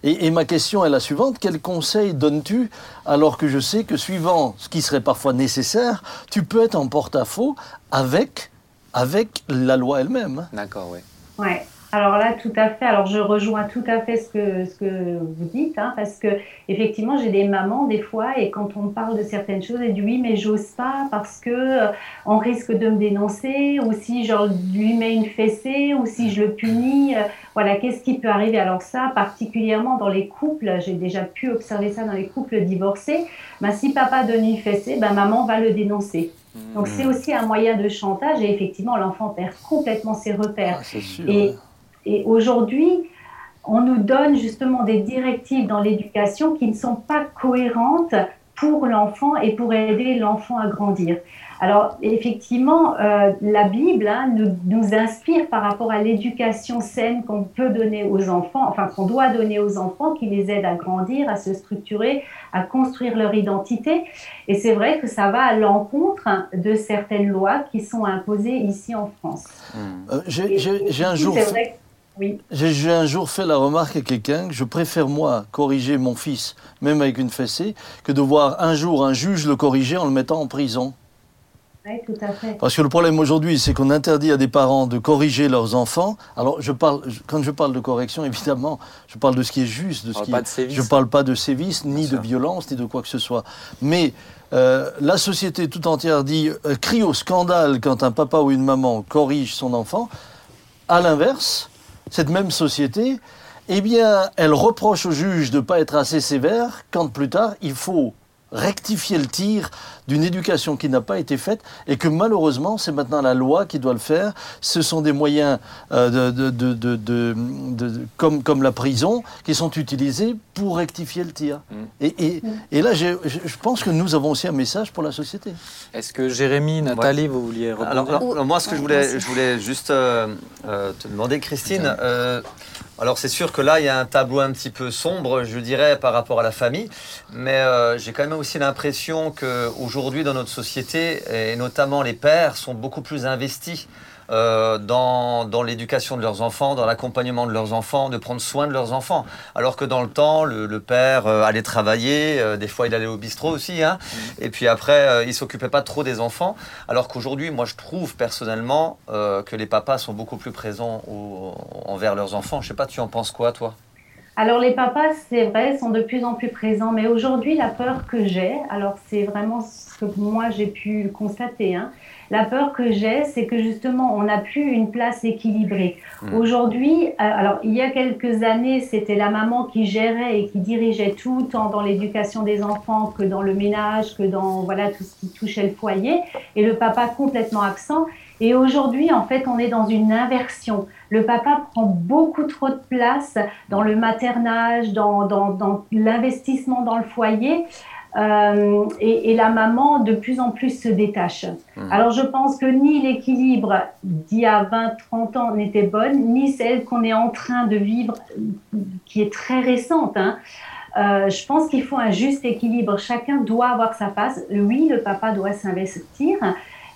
Et, ma question est la suivante. Quel conseil donnes-tu alors que je sais que suivant ce qui serait parfois nécessaire, tu peux être en porte-à-faux avec, avec la loi elle-même D'accord, oui. Ouais. Alors là, tout à fait. Alors je rejoins tout à fait ce que, ce que vous dites, hein, parce que effectivement, j'ai des mamans des fois, et quand on me parle de certaines choses, elles disent oui, mais j'ose pas parce que euh, on risque de me dénoncer, ou si je lui mets une fessée, ou si je le punis. Euh, voilà, qu'est-ce qui peut arriver? Alors ça, particulièrement dans les couples, j'ai déjà pu observer ça dans les couples divorcés. Ben, si papa donne une fessée, ben, maman va le dénoncer. Donc c'est mmh. aussi un moyen de chantage et effectivement l'enfant perd complètement ses repères. Ah, sûr, et, et aujourd'hui, on nous donne justement des directives dans l'éducation qui ne sont pas cohérentes pour l'enfant et pour aider l'enfant à grandir. Alors effectivement, euh, la Bible hein, nous, nous, inspire par rapport à l'éducation saine qu'on peut donner aux enfants, enfin qu'on doit donner aux enfants, qui les aide à grandir, à se structurer, à construire leur identité. Et c'est vrai que ça va à l'encontre de certaines lois qui sont imposées ici en France. Euh, j'ai un jour... Oui. J'ai un jour fait la remarque à quelqu'un que je préfère moi corriger mon fils, même avec une fessée, que de voir un jour un juge le corriger en le mettant en prison. Oui, tout à fait. Parce que le problème aujourd'hui, c'est qu'on interdit à des parents de corriger leurs enfants. Alors, je parle, quand je parle de correction, évidemment, je parle de ce qui est juste, de ce qui. Pas de sévices. Je ne parle pas de sévices, ni de violence, ni de quoi que ce soit. Mais euh, la société tout entière dit euh, crie au scandale quand un papa ou une maman corrige son enfant. À l'inverse, cette même société, eh bien, elle reproche au juge de ne pas être assez sévère quand plus tard, il faut rectifier le tir d'une éducation qui n'a pas été faite et que malheureusement, c'est maintenant la loi qui doit le faire. Ce sont des moyens euh, de, comme, comme la prison qui sont utilisés pour rectifier le tir. Mm. Et, et, là, je pense que nous avons aussi un message pour la société. Est-ce que Jérémy, Nathalie, vous vouliez répondre alors, moi, ce que je voulais, je voulais juste euh, euh, te demander, Christine, alors c'est sûr que là, il y a un tableau un petit peu sombre, je dirais, par rapport à la famille, mais j'ai quand même aussi l'impression qu'aujourd'hui, aujourd'hui dans notre société, et notamment les pères, sont beaucoup plus investis euh, dans, dans l'éducation de leurs enfants, dans l'accompagnement de leurs enfants, de prendre soin de leurs enfants. Alors que dans le temps, le, père euh, allait travailler, euh, des fois il allait au bistrot aussi, hein, et puis après, il s'occupait pas trop des enfants. Alors qu'aujourd'hui, moi je trouve personnellement que les papas sont beaucoup plus présents envers leurs enfants. Je sais pas, tu en penses quoi, toi? Alors les papas, c'est vrai, sont de plus en plus présents, mais aujourd'hui la peur que j'ai, alors c'est vraiment ce que moi j'ai pu constater, hein, la peur que j'ai, c'est que justement on n'a plus une place équilibrée. Mmh. Aujourd'hui, euh, alors il y a quelques années, c'était la maman qui gérait et qui dirigeait tout, tant dans l'éducation des enfants que dans le ménage, que dans voilà tout ce qui touchait le foyer, et le papa complètement absent. Et aujourd'hui, en fait, on est dans une inversion. Le papa prend beaucoup trop de place dans le maternage, dans, dans, l'investissement dans le foyer. Euh, et, la maman de plus en plus se détache. Mmh. Alors je pense que ni l'équilibre d'il y a 20-30 ans n'était bonne, ni celle qu'on est en train de vivre, qui est très récente. Hein. Euh, je pense qu'il faut un juste équilibre. Chacun doit avoir sa place. Oui, le papa doit s'investir,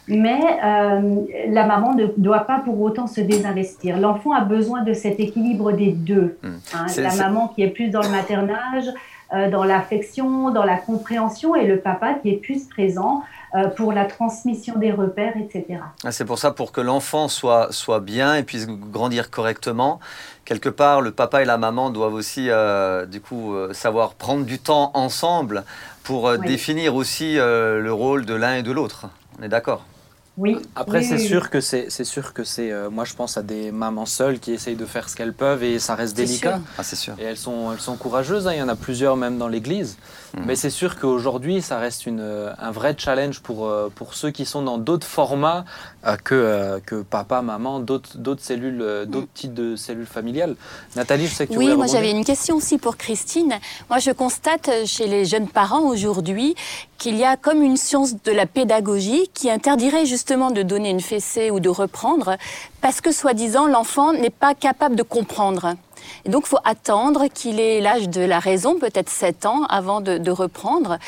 mais euh, la maman ne doit pas pour autant se désinvestir. L'enfant a besoin de cet équilibre des deux. Mmh. Hein. la maman qui est plus dans le maternage, euh, dans l'affection, dans la compréhension, et le papa qui est plus présent euh, pour la transmission des repères, etc. Ah, c'est pour ça, pour que l'enfant soit, soit bien et puisse grandir correctement, quelque part, le papa et la maman doivent aussi, du coup, savoir prendre du temps ensemble pour définir aussi le rôle de l'un et de l'autre. On est d'accord? Oui. Après, c'est sûr que c'est sûr que c'est. Euh, moi, je pense à des mamans seules qui essayent de faire ce qu'elles peuvent et ça reste délicat. Ah, c'est sûr. Et elles sont, elles sont courageuses. Hein. Il y en a plusieurs même dans l'Église. Mhm. Mais c'est sûr qu'aujourd'hui, ça reste une, un vrai challenge pour, euh, pour ceux qui sont dans d'autres formats euh, que, que papa, maman, d'autres cellules, d'autres mhm. types de cellules familiales. Nathalie, je sais que tu Oui, moi j'avais une question aussi pour Christine. Moi, je constate chez les jeunes parents aujourd'hui qu'il y a comme une science de la pédagogie qui interdirait justement de donner une fessée ou de reprendre parce que soi-disant l'enfant n'est pas capable de comprendre. Et donc, il faut attendre qu'il ait l'âge de la raison, peut-être 7 ans, avant de, reprendre.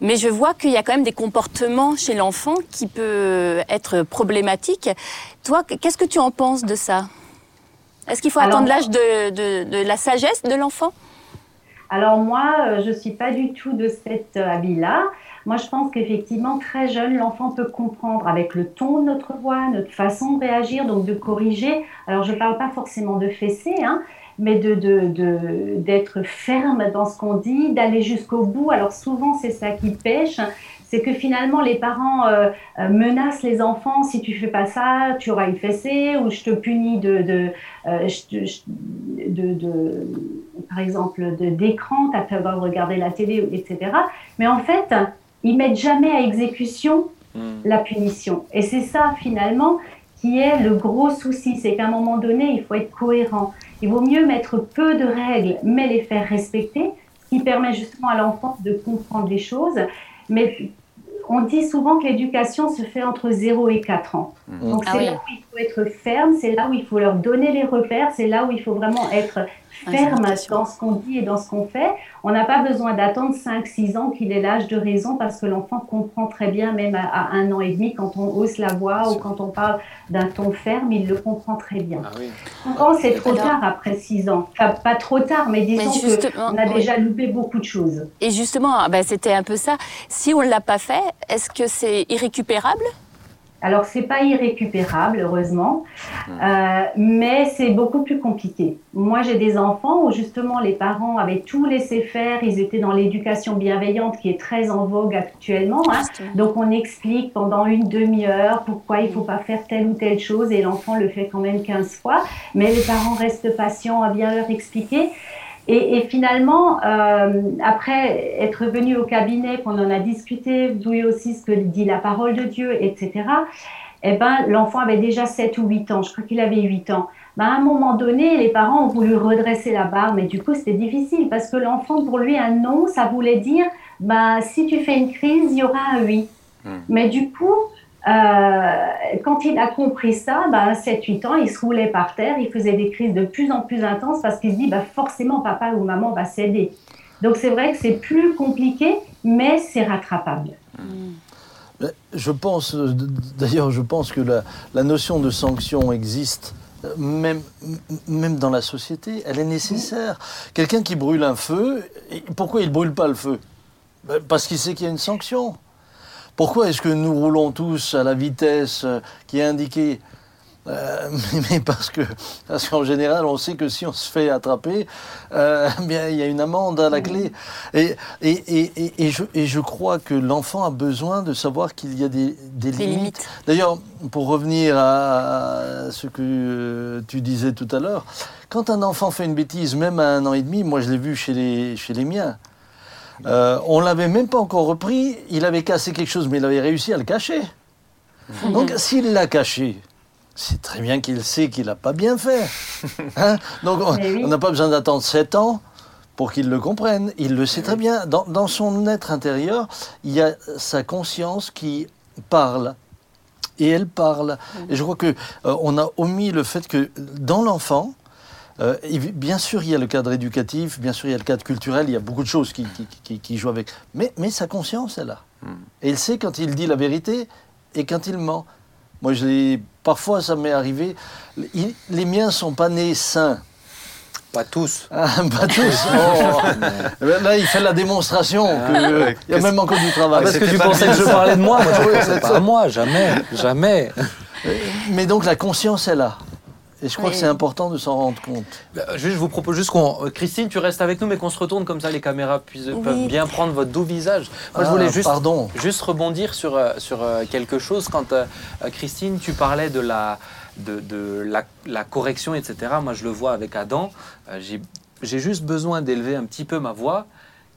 Mais je vois qu'il y a quand même des comportements chez l'enfant qui peuvent être problématiques. Toi, qu'est-ce que tu en penses de ça? Est-ce qu'il faut attendre l'âge de, de la sagesse de l'enfant? Alors moi, euh, je ne suis pas du tout de cet euh, avis-là. Moi, je pense qu'effectivement, très jeune, l'enfant peut comprendre avec le ton de notre voix, notre façon de réagir, donc de corriger. Alors, je ne parle pas forcément de fesser, hein, mais d'être de, de, ferme dans ce qu'on dit, d'aller jusqu'au bout. Alors, souvent, c'est ça qui pêche c'est que finalement les parents euh, euh, menacent les enfants si tu fais pas ça, tu auras une fessée ou je te punis de, de, euh, de, de par exemple d'écran, tu as de regarder la télé, etc. Mais en fait, ils mettent jamais à exécution hmm. la punition. Et c'est ça finalement qui est le gros souci, c'est qu'à un moment donné, il faut être cohérent. Il vaut mieux mettre peu de règles, mais les faire respecter, ce qui permet justement à l'enfant de comprendre les choses. Mais on dit souvent que l'éducation se fait entre 0 et 4 ans. Donc Ah c'est oui. là où il faut être ferme, c'est là où il faut leur donner les repères, c'est là où il faut vraiment être ferme c'est dans ce qu'on dit et dans ce qu'on fait. On n'a pas besoin d'attendre 5-6 ans qu'il ait l'âge de raison parce que l'enfant comprend très bien, même à, à un an et demi, quand on hausse la voix ou quand on parle d'un ton ferme, il le comprend très bien. Ah oui. Quand c'est trop Alors- tard après 6 ans, enfin pas trop tard, mais disons qu'on a oui. déjà loupé beaucoup de choses. Et justement, ah ben, c'était un peu ça. Si on ne l'a pas fait, est-ce que c'est irrécupérable? Alors, c'est pas irrécupérable, heureusement, euh, mais c'est beaucoup plus compliqué. Moi, j'ai des enfants où justement les parents avaient tout laissé faire, ils étaient dans l'éducation bienveillante qui est très en vogue actuellement. hein. Donc, on explique pendant une demi-heure pourquoi il faut pas faire telle ou telle chose et l'enfant le fait quand même 15 fois, mais les parents restent patients à bien leur expliquer. Et, et finalement, euh, après être venu au cabinet, qu'on en a discuté, d'où aussi ce que dit la parole de Dieu, etc., eh ben, l'enfant avait déjà 7 ou 8 ans, je crois qu'il avait 8 ans. Ben, à un moment donné, les parents ont voulu redresser la barre, mais du coup, c'était difficile parce que l'enfant, pour lui, un non, ça voulait dire, ben, si tu fais une crise, il y aura un oui. Hmm. Mais du coup, quand il a compris ça, à 7-8 ans, il se roulait par terre, il faisait des crises de plus en plus intenses parce qu'il se dit, ben, forcément, papa ou maman va céder. Donc c'est vrai que c'est plus compliqué, mais c'est rattrapable. Mais Je pense, euh, d'ailleurs, je pense que la, la notion de sanction existe. euh, Même, même dans la société, elle est nécessaire. Quelqu'un qui brûle un feu, pourquoi il ne brûle pas le feu? Ben, Parce qu'il sait qu'il y a une sanction. Pourquoi est-ce que nous roulons tous à la vitesse euh, qui est indiquée Euh, mais, parce que parce qu'en général, on sait que si on se fait attraper, euh, bien il y a une amende à la clé. Et, et, et, et, et je, et je crois que l'enfant a besoin de savoir qu'il y a des, limites. limites. D'ailleurs, pour revenir à ce que tu disais tout à l'heure, quand un enfant fait une bêtise, même à un an et demi, moi je l'ai vu chez les, chez les miens. Euh, on l'avait même pas encore repris, il avait cassé quelque chose, mais il avait réussi à le cacher. Donc s'il l'a caché, c'est très bien qu'il sait qu'il n'a pas bien fait. Hein Donc on n'a pas besoin d'attendre 7 ans pour qu'il le comprenne. Il le sait très bien. Dans, dans son être intérieur, il y a sa conscience qui parle. Et elle parle. Et je crois que euh, on a omis le fait que dans l'enfant, euh, bien sûr, il y a le cadre éducatif, bien sûr, il y a le cadre culturel, il y a beaucoup de choses qui, qui, qui- qui jouent avec. Mais, mais sa conscience est là. Et il sait quand il dit la vérité et quand il ment. Moi, je parfois, ça m'est arrivé. Il- les miens sont pas nés sains. Pas tous. Ah, pas tous. Oh. Là, il fait la démonstration. que, euh, il y a même encore du travail. Ah, parce que tu pensais que je parlais de moi. Moi, je pas moi, jamais, jamais. Mais donc, la conscience est là. Et je crois Oui. que c'est important de s'en rendre compte. Juste, je vous propose juste qu'on. euh, Christine, tu restes avec nous, mais qu'on se retourne comme ça, les caméras puissent, Oui. peuvent bien prendre votre doux visage. Moi, je Ah, voulais juste. Pardon. Juste rebondir sur, euh, sur euh, quelque chose. Quand euh, Christine, tu parlais de la, de, de la, la correction, etc. Moi, je le vois avec Adam. Euh, J'ai j'ai juste besoin d'élever un petit peu ma voix,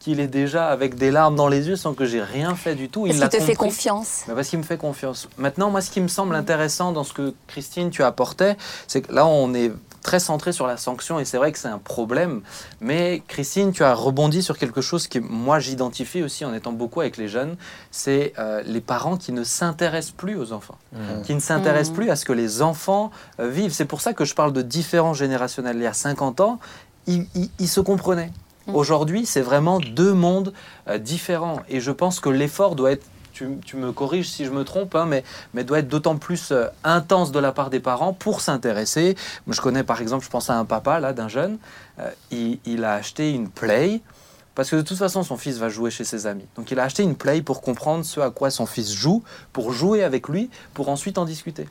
qu'il est déjà avec des larmes dans les yeux sans que j'ai rien fait du tout. Il l'a qu'il te fait confiance Mais parce qu'il me fait confiance. Maintenant, moi, ce qui me semble intéressant dans ce que Christine, tu apportais, c'est que là, on est très centré sur la sanction et c'est vrai que c'est un problème. Mais Christine, tu as rebondi sur quelque chose que moi, j'identifie aussi en étant beaucoup avec les jeunes, c'est euh, les parents qui ne s'intéressent plus aux enfants, qui ne s'intéressent Mhm. plus à ce que les enfants euh, vivent. C'est pour ça que je parle de différents générationnels. Il y a 50 ans, ils, ils- ils se comprenaient. Mhm. Aujourd'hui, c'est vraiment deux mondes euh, différents. Et je pense que l'effort doit être, tu, me corriges si je me trompe, hein, mais, mais doit être d'autant plus euh, intense de la part des parents pour s'intéresser. Je connais par exemple, je pense à un papa là d'un jeune, euh, il a acheté une Play. Parce que de toute façon, son fils va jouer chez ses amis. Donc il a acheté une Play pour comprendre ce à quoi son fils joue, pour jouer avec lui, pour ensuite en discuter.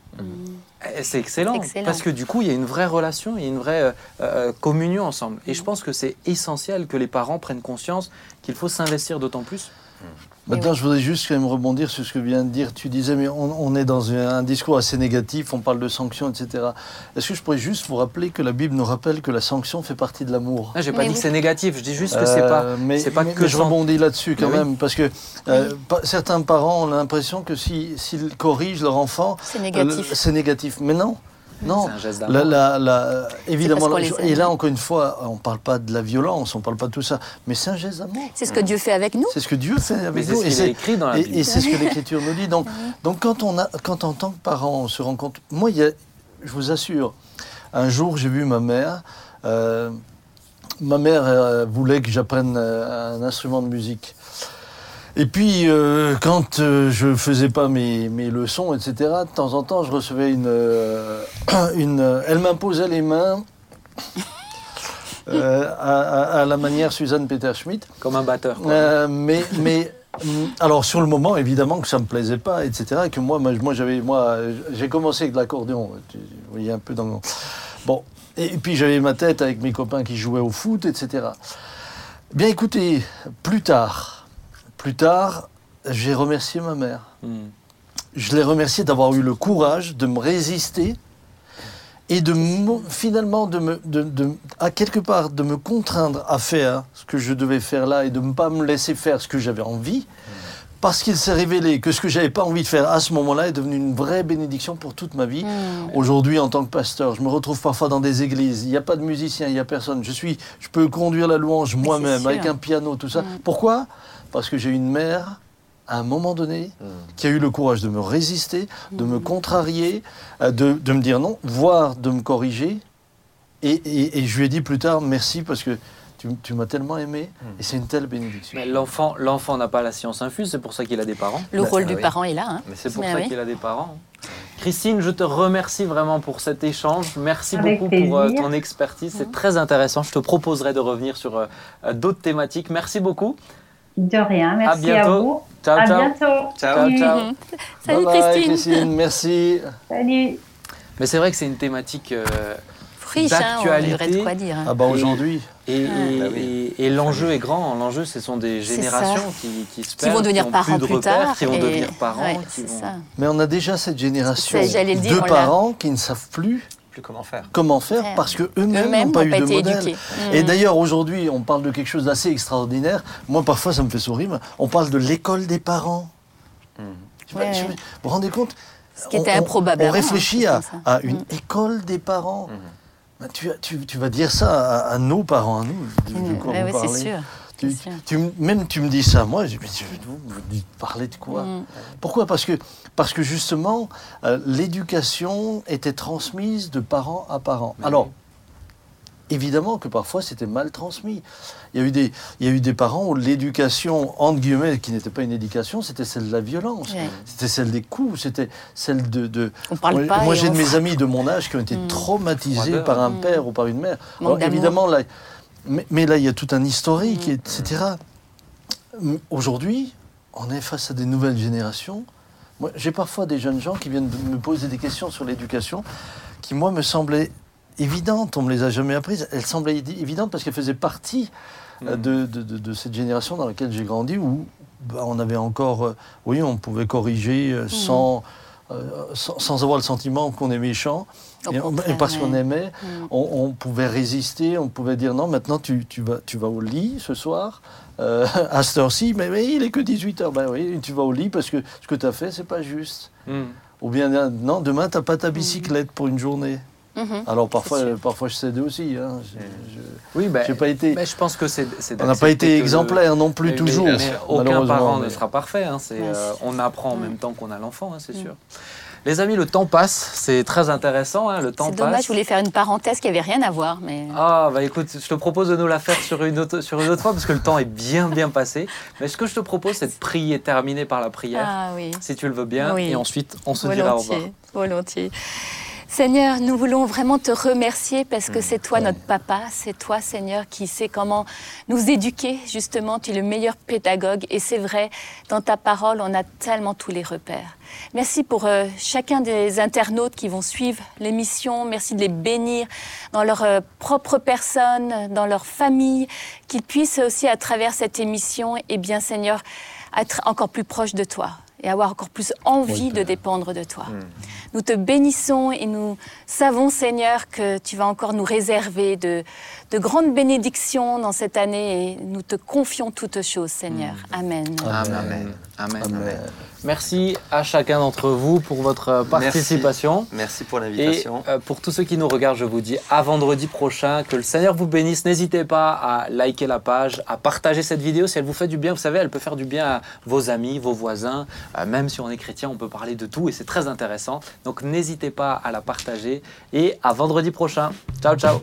Et C'est excellent, Excellent. parce que du coup, il y a une vraie relation, il y a une vraie euh, euh, communion ensemble. Et je pense que c'est essentiel que les parents prennent conscience qu'il faut s'investir d'autant plus. Maintenant, je voudrais juste quand même rebondir sur ce que vient de dire. Tu disais, mais on, on est dans un, un discours assez négatif, on parle de sanctions, etc. Est-ce que je pourrais juste vous rappeler que la Bible nous rappelle que la sanction fait partie de l'amour? Là, j'ai pas Mais dit oui. que c'est négatif, je dis juste que c'est Euh, pas, mais, c'est pas mais- que mais je rebondis là-dessus quand Mais oui. même, parce que euh, pa- certains parents ont l'impression que si- s'ils corrigent leur enfant, C'est euh, négatif. c'est négatif. Mais non, Non, C'est un geste d'amour. la- la- la- évidemment, et là encore une fois, on ne parle pas de la violence, on ne parle pas de tout ça, mais c'est un geste d'amour. C'est ce que Dieu fait avec nous. C'est ce que Dieu fait Mais avec c'est nous. ce et qu'il a écrit dans la et- Bible. Et c'est ce que l'Écriture nous dit. Donc, donc quand, on a, quand en tant que parent, on se rend compte. Moi, il y a- je vous assure, un jour, j'ai vu ma mère. euh, ma mère euh, voulait que j'apprenne euh, un instrument de musique. Et puis, euh, quand euh, je faisais pas mes, mes leçons, etc., de temps en temps, je recevais une. euh, une elle m'imposait les mains euh, à, à- à la manière Suzanne Peter-Schmidt. Comme un batteur. quoi. Euh, mais, mais hum, alors sur le moment, évidemment que ça me plaisait pas, etc. Et que moi, moi, j'avais, moi, j'ai commencé avec de l'accordéon. Vous voyez un peu dans. mon- Bon, et puis j'avais ma tête avec mes copains qui jouaient au foot, etc. Bien, écoutez, plus tard, plus tard, j'ai remercié ma mère. Hmm. Je l'ai remercié d'avoir eu le courage de me résister et de me- finalement de me, de, de- à quelque part de me contraindre à faire ce que je devais faire là et de ne pas me laisser faire ce que j'avais envie, parce qu'il s'est révélé que ce que j'avais pas envie de faire à ce moment-là est devenu une vraie bénédiction pour toute ma vie. Hmm. Aujourd'hui, en tant que pasteur, je me retrouve parfois dans des églises. Il n'y a pas de musicien, il n'y a personne. Je suis, je peux conduire la louange moi-même avec un piano, tout ça. Mm. Pourquoi? Parce que j'ai une mère, à un moment donné, qui a eu le courage de me résister, de me contrarier, euh, de, de me dire non, voire de me corriger. Et, et- et je lui ai dit plus tard merci parce que tu, tu m'as tellement aimé et c'est une telle bénédiction. Mais l'enfant, l'enfant n'a pas la science infuse, c'est pour ça qu'il a des parents. Le Bah, rôle ah du oui. parent est là. hein. Mais C'est pour Mais ça oui. qu'il a des parents. Christine, je te remercie vraiment pour cet échange. Merci Avec beaucoup pour euh, ton expertise. C'est très intéressant. Je te proposerai de revenir sur euh, d'autres thématiques. Merci beaucoup. De rien, merci à, bientôt. vous. Ciao, à ciao. bientôt. Ciao. Ciao, ciao. Salut Bye bye, Christine. merci. Salut. Mais c'est vrai que c'est une thématique euh, Riche, hein, on D'actualité. de quoi dire. hein. Ah bah aujourd'hui, et, et- Bah et- et l'enjeu est grand. L'enjeu, ce sont des générations qui, qui se Qui vont devenir parents plus de plus repères, tard. qui vont et- devenir parents. Ouais, qui c'est vont- ça. mais on a déjà cette génération de parents qui ne savent plus Plus comment faire. comment faire parce que eux-mêmes n'ont pas eu pas de été modèle. éduqués. Et Mhm. d'ailleurs, aujourd'hui, on parle de quelque chose d'assez extraordinaire. Moi, parfois, ça me fait sourire. On parle de l'école des parents. Je sais pas, Ouais, je- ouais. vous vous rendez compte? Ce qui était improbable On, avant, réfléchit hein, à, une Mhm. école des parents. Ben, tu, tu- tu vas dire ça à, à nos parents, à nous. de- de quoi Ouais, vous ouais, c'est sûr. Tu, tu même tu me dis ça, moi, je, mais je- vous, parler de quoi Mhm. Pourquoi? Parce que, parce que justement, euh, l'éducation était transmise de parent à parent. Mais Alors, oui. évidemment que parfois c'était mal transmis. Il y a eu des, il y a eu des parents où l'éducation, entre guillemets, qui n'était pas une éducation, c'était celle de la violence. Ouais. C'était celle des coups, c'était celle de... de... On parle moi, pas moi, j'ai de mes amis de mon âge qui ont été Mm. traumatisés par un Mm. père ou par une mère. Alors, évidemment, là, mais, mais là, il y a tout un historique, Mm. etc. Aujourd'hui, on est face à des nouvelles générations. Moi, j'ai parfois des jeunes gens qui viennent me poser des questions sur l'éducation qui, moi, me semblaient évidentes. On ne me les a jamais apprises. Elles semblaient évidentes parce qu'elles faisaient partie euh, Mhm. de, de- de- de cette génération dans laquelle j'ai grandi où bah, on avait encore, euh, oui, on pouvait corriger euh, sans, euh, sans, sans avoir le sentiment qu'on est méchant. Au Et, on- et contraire, parce qu'on aimait, Mhm. on, on pouvait résister, on pouvait dire non, maintenant tu, tu, vas, tu vas au lit ce soir, euh, à cette heure-ci, mais, mais il est que 18h. Ben oui, tu vas au lit parce que ce que tu as fait, c'est pas juste. Hmm. Ou bien, euh, non, demain, tu n'as pas ta bicyclette pour une journée. Mhm. Alors parfois, parfois je cède aussi. Hein. Je- je- Oui, ben, pas été, ben, je pense que c'est. on n'a pas été le- exemplaire non plus Mais- toujours. mais- mais aucun parent ne mais- sera parfait. hein, euh, on apprend en Mm. même temps qu'on a l'enfant, hein, c'est Mm. sûr. Les amis, le temps passe. C'est très intéressant. hein, le temps C'est dommage, je voulais faire une parenthèse qui avait rien à voir, mais Ah, bah écoute, je te propose de nous la faire sur une autre, sur une autre fois parce que le temps est bien, bien passé. Mais ce que je te propose, c'est de prier, terminer par la prière, ah oui. si tu le veux bien. Oui. Et ensuite, on se dira au revoir. Volontiers. Seigneur, nous voulons vraiment te remercier parce Mm. que c'est toi notre papa, c'est toi Seigneur qui sais comment nous éduquer justement, tu es le meilleur pédagogue et c'est vrai, dans ta parole on a tellement tous les repères. Merci pour euh, chacun des internautes qui vont suivre l'émission, merci de les bénir dans leur euh, propre personne, dans leur famille, qu'ils puissent aussi à travers cette émission, et bien Seigneur, être encore plus proche de toi et avoir encore plus envie de dépendre de toi. Nous te bénissons et nous savons, Seigneur, que tu vas encore nous réserver de, de grandes bénédictions dans cette année et nous te confions toutes choses, Seigneur. Amen. Amen. Amen. Amen. Merci à chacun d'entre vous pour votre participation. Merci, Merci pour l'invitation. Et euh, pour tous ceux qui nous regardent, je vous dis à vendredi prochain. Que le Seigneur vous bénisse. N'hésitez pas à liker la page, à partager cette vidéo si elle vous fait du bien. Vous savez, elle peut faire du bien à vos amis, vos voisins. Euh, même si on est chrétien, on peut parler de tout et c'est très intéressant. Donc n'hésitez pas à la partager. Et à vendredi prochain. Ciao, ciao.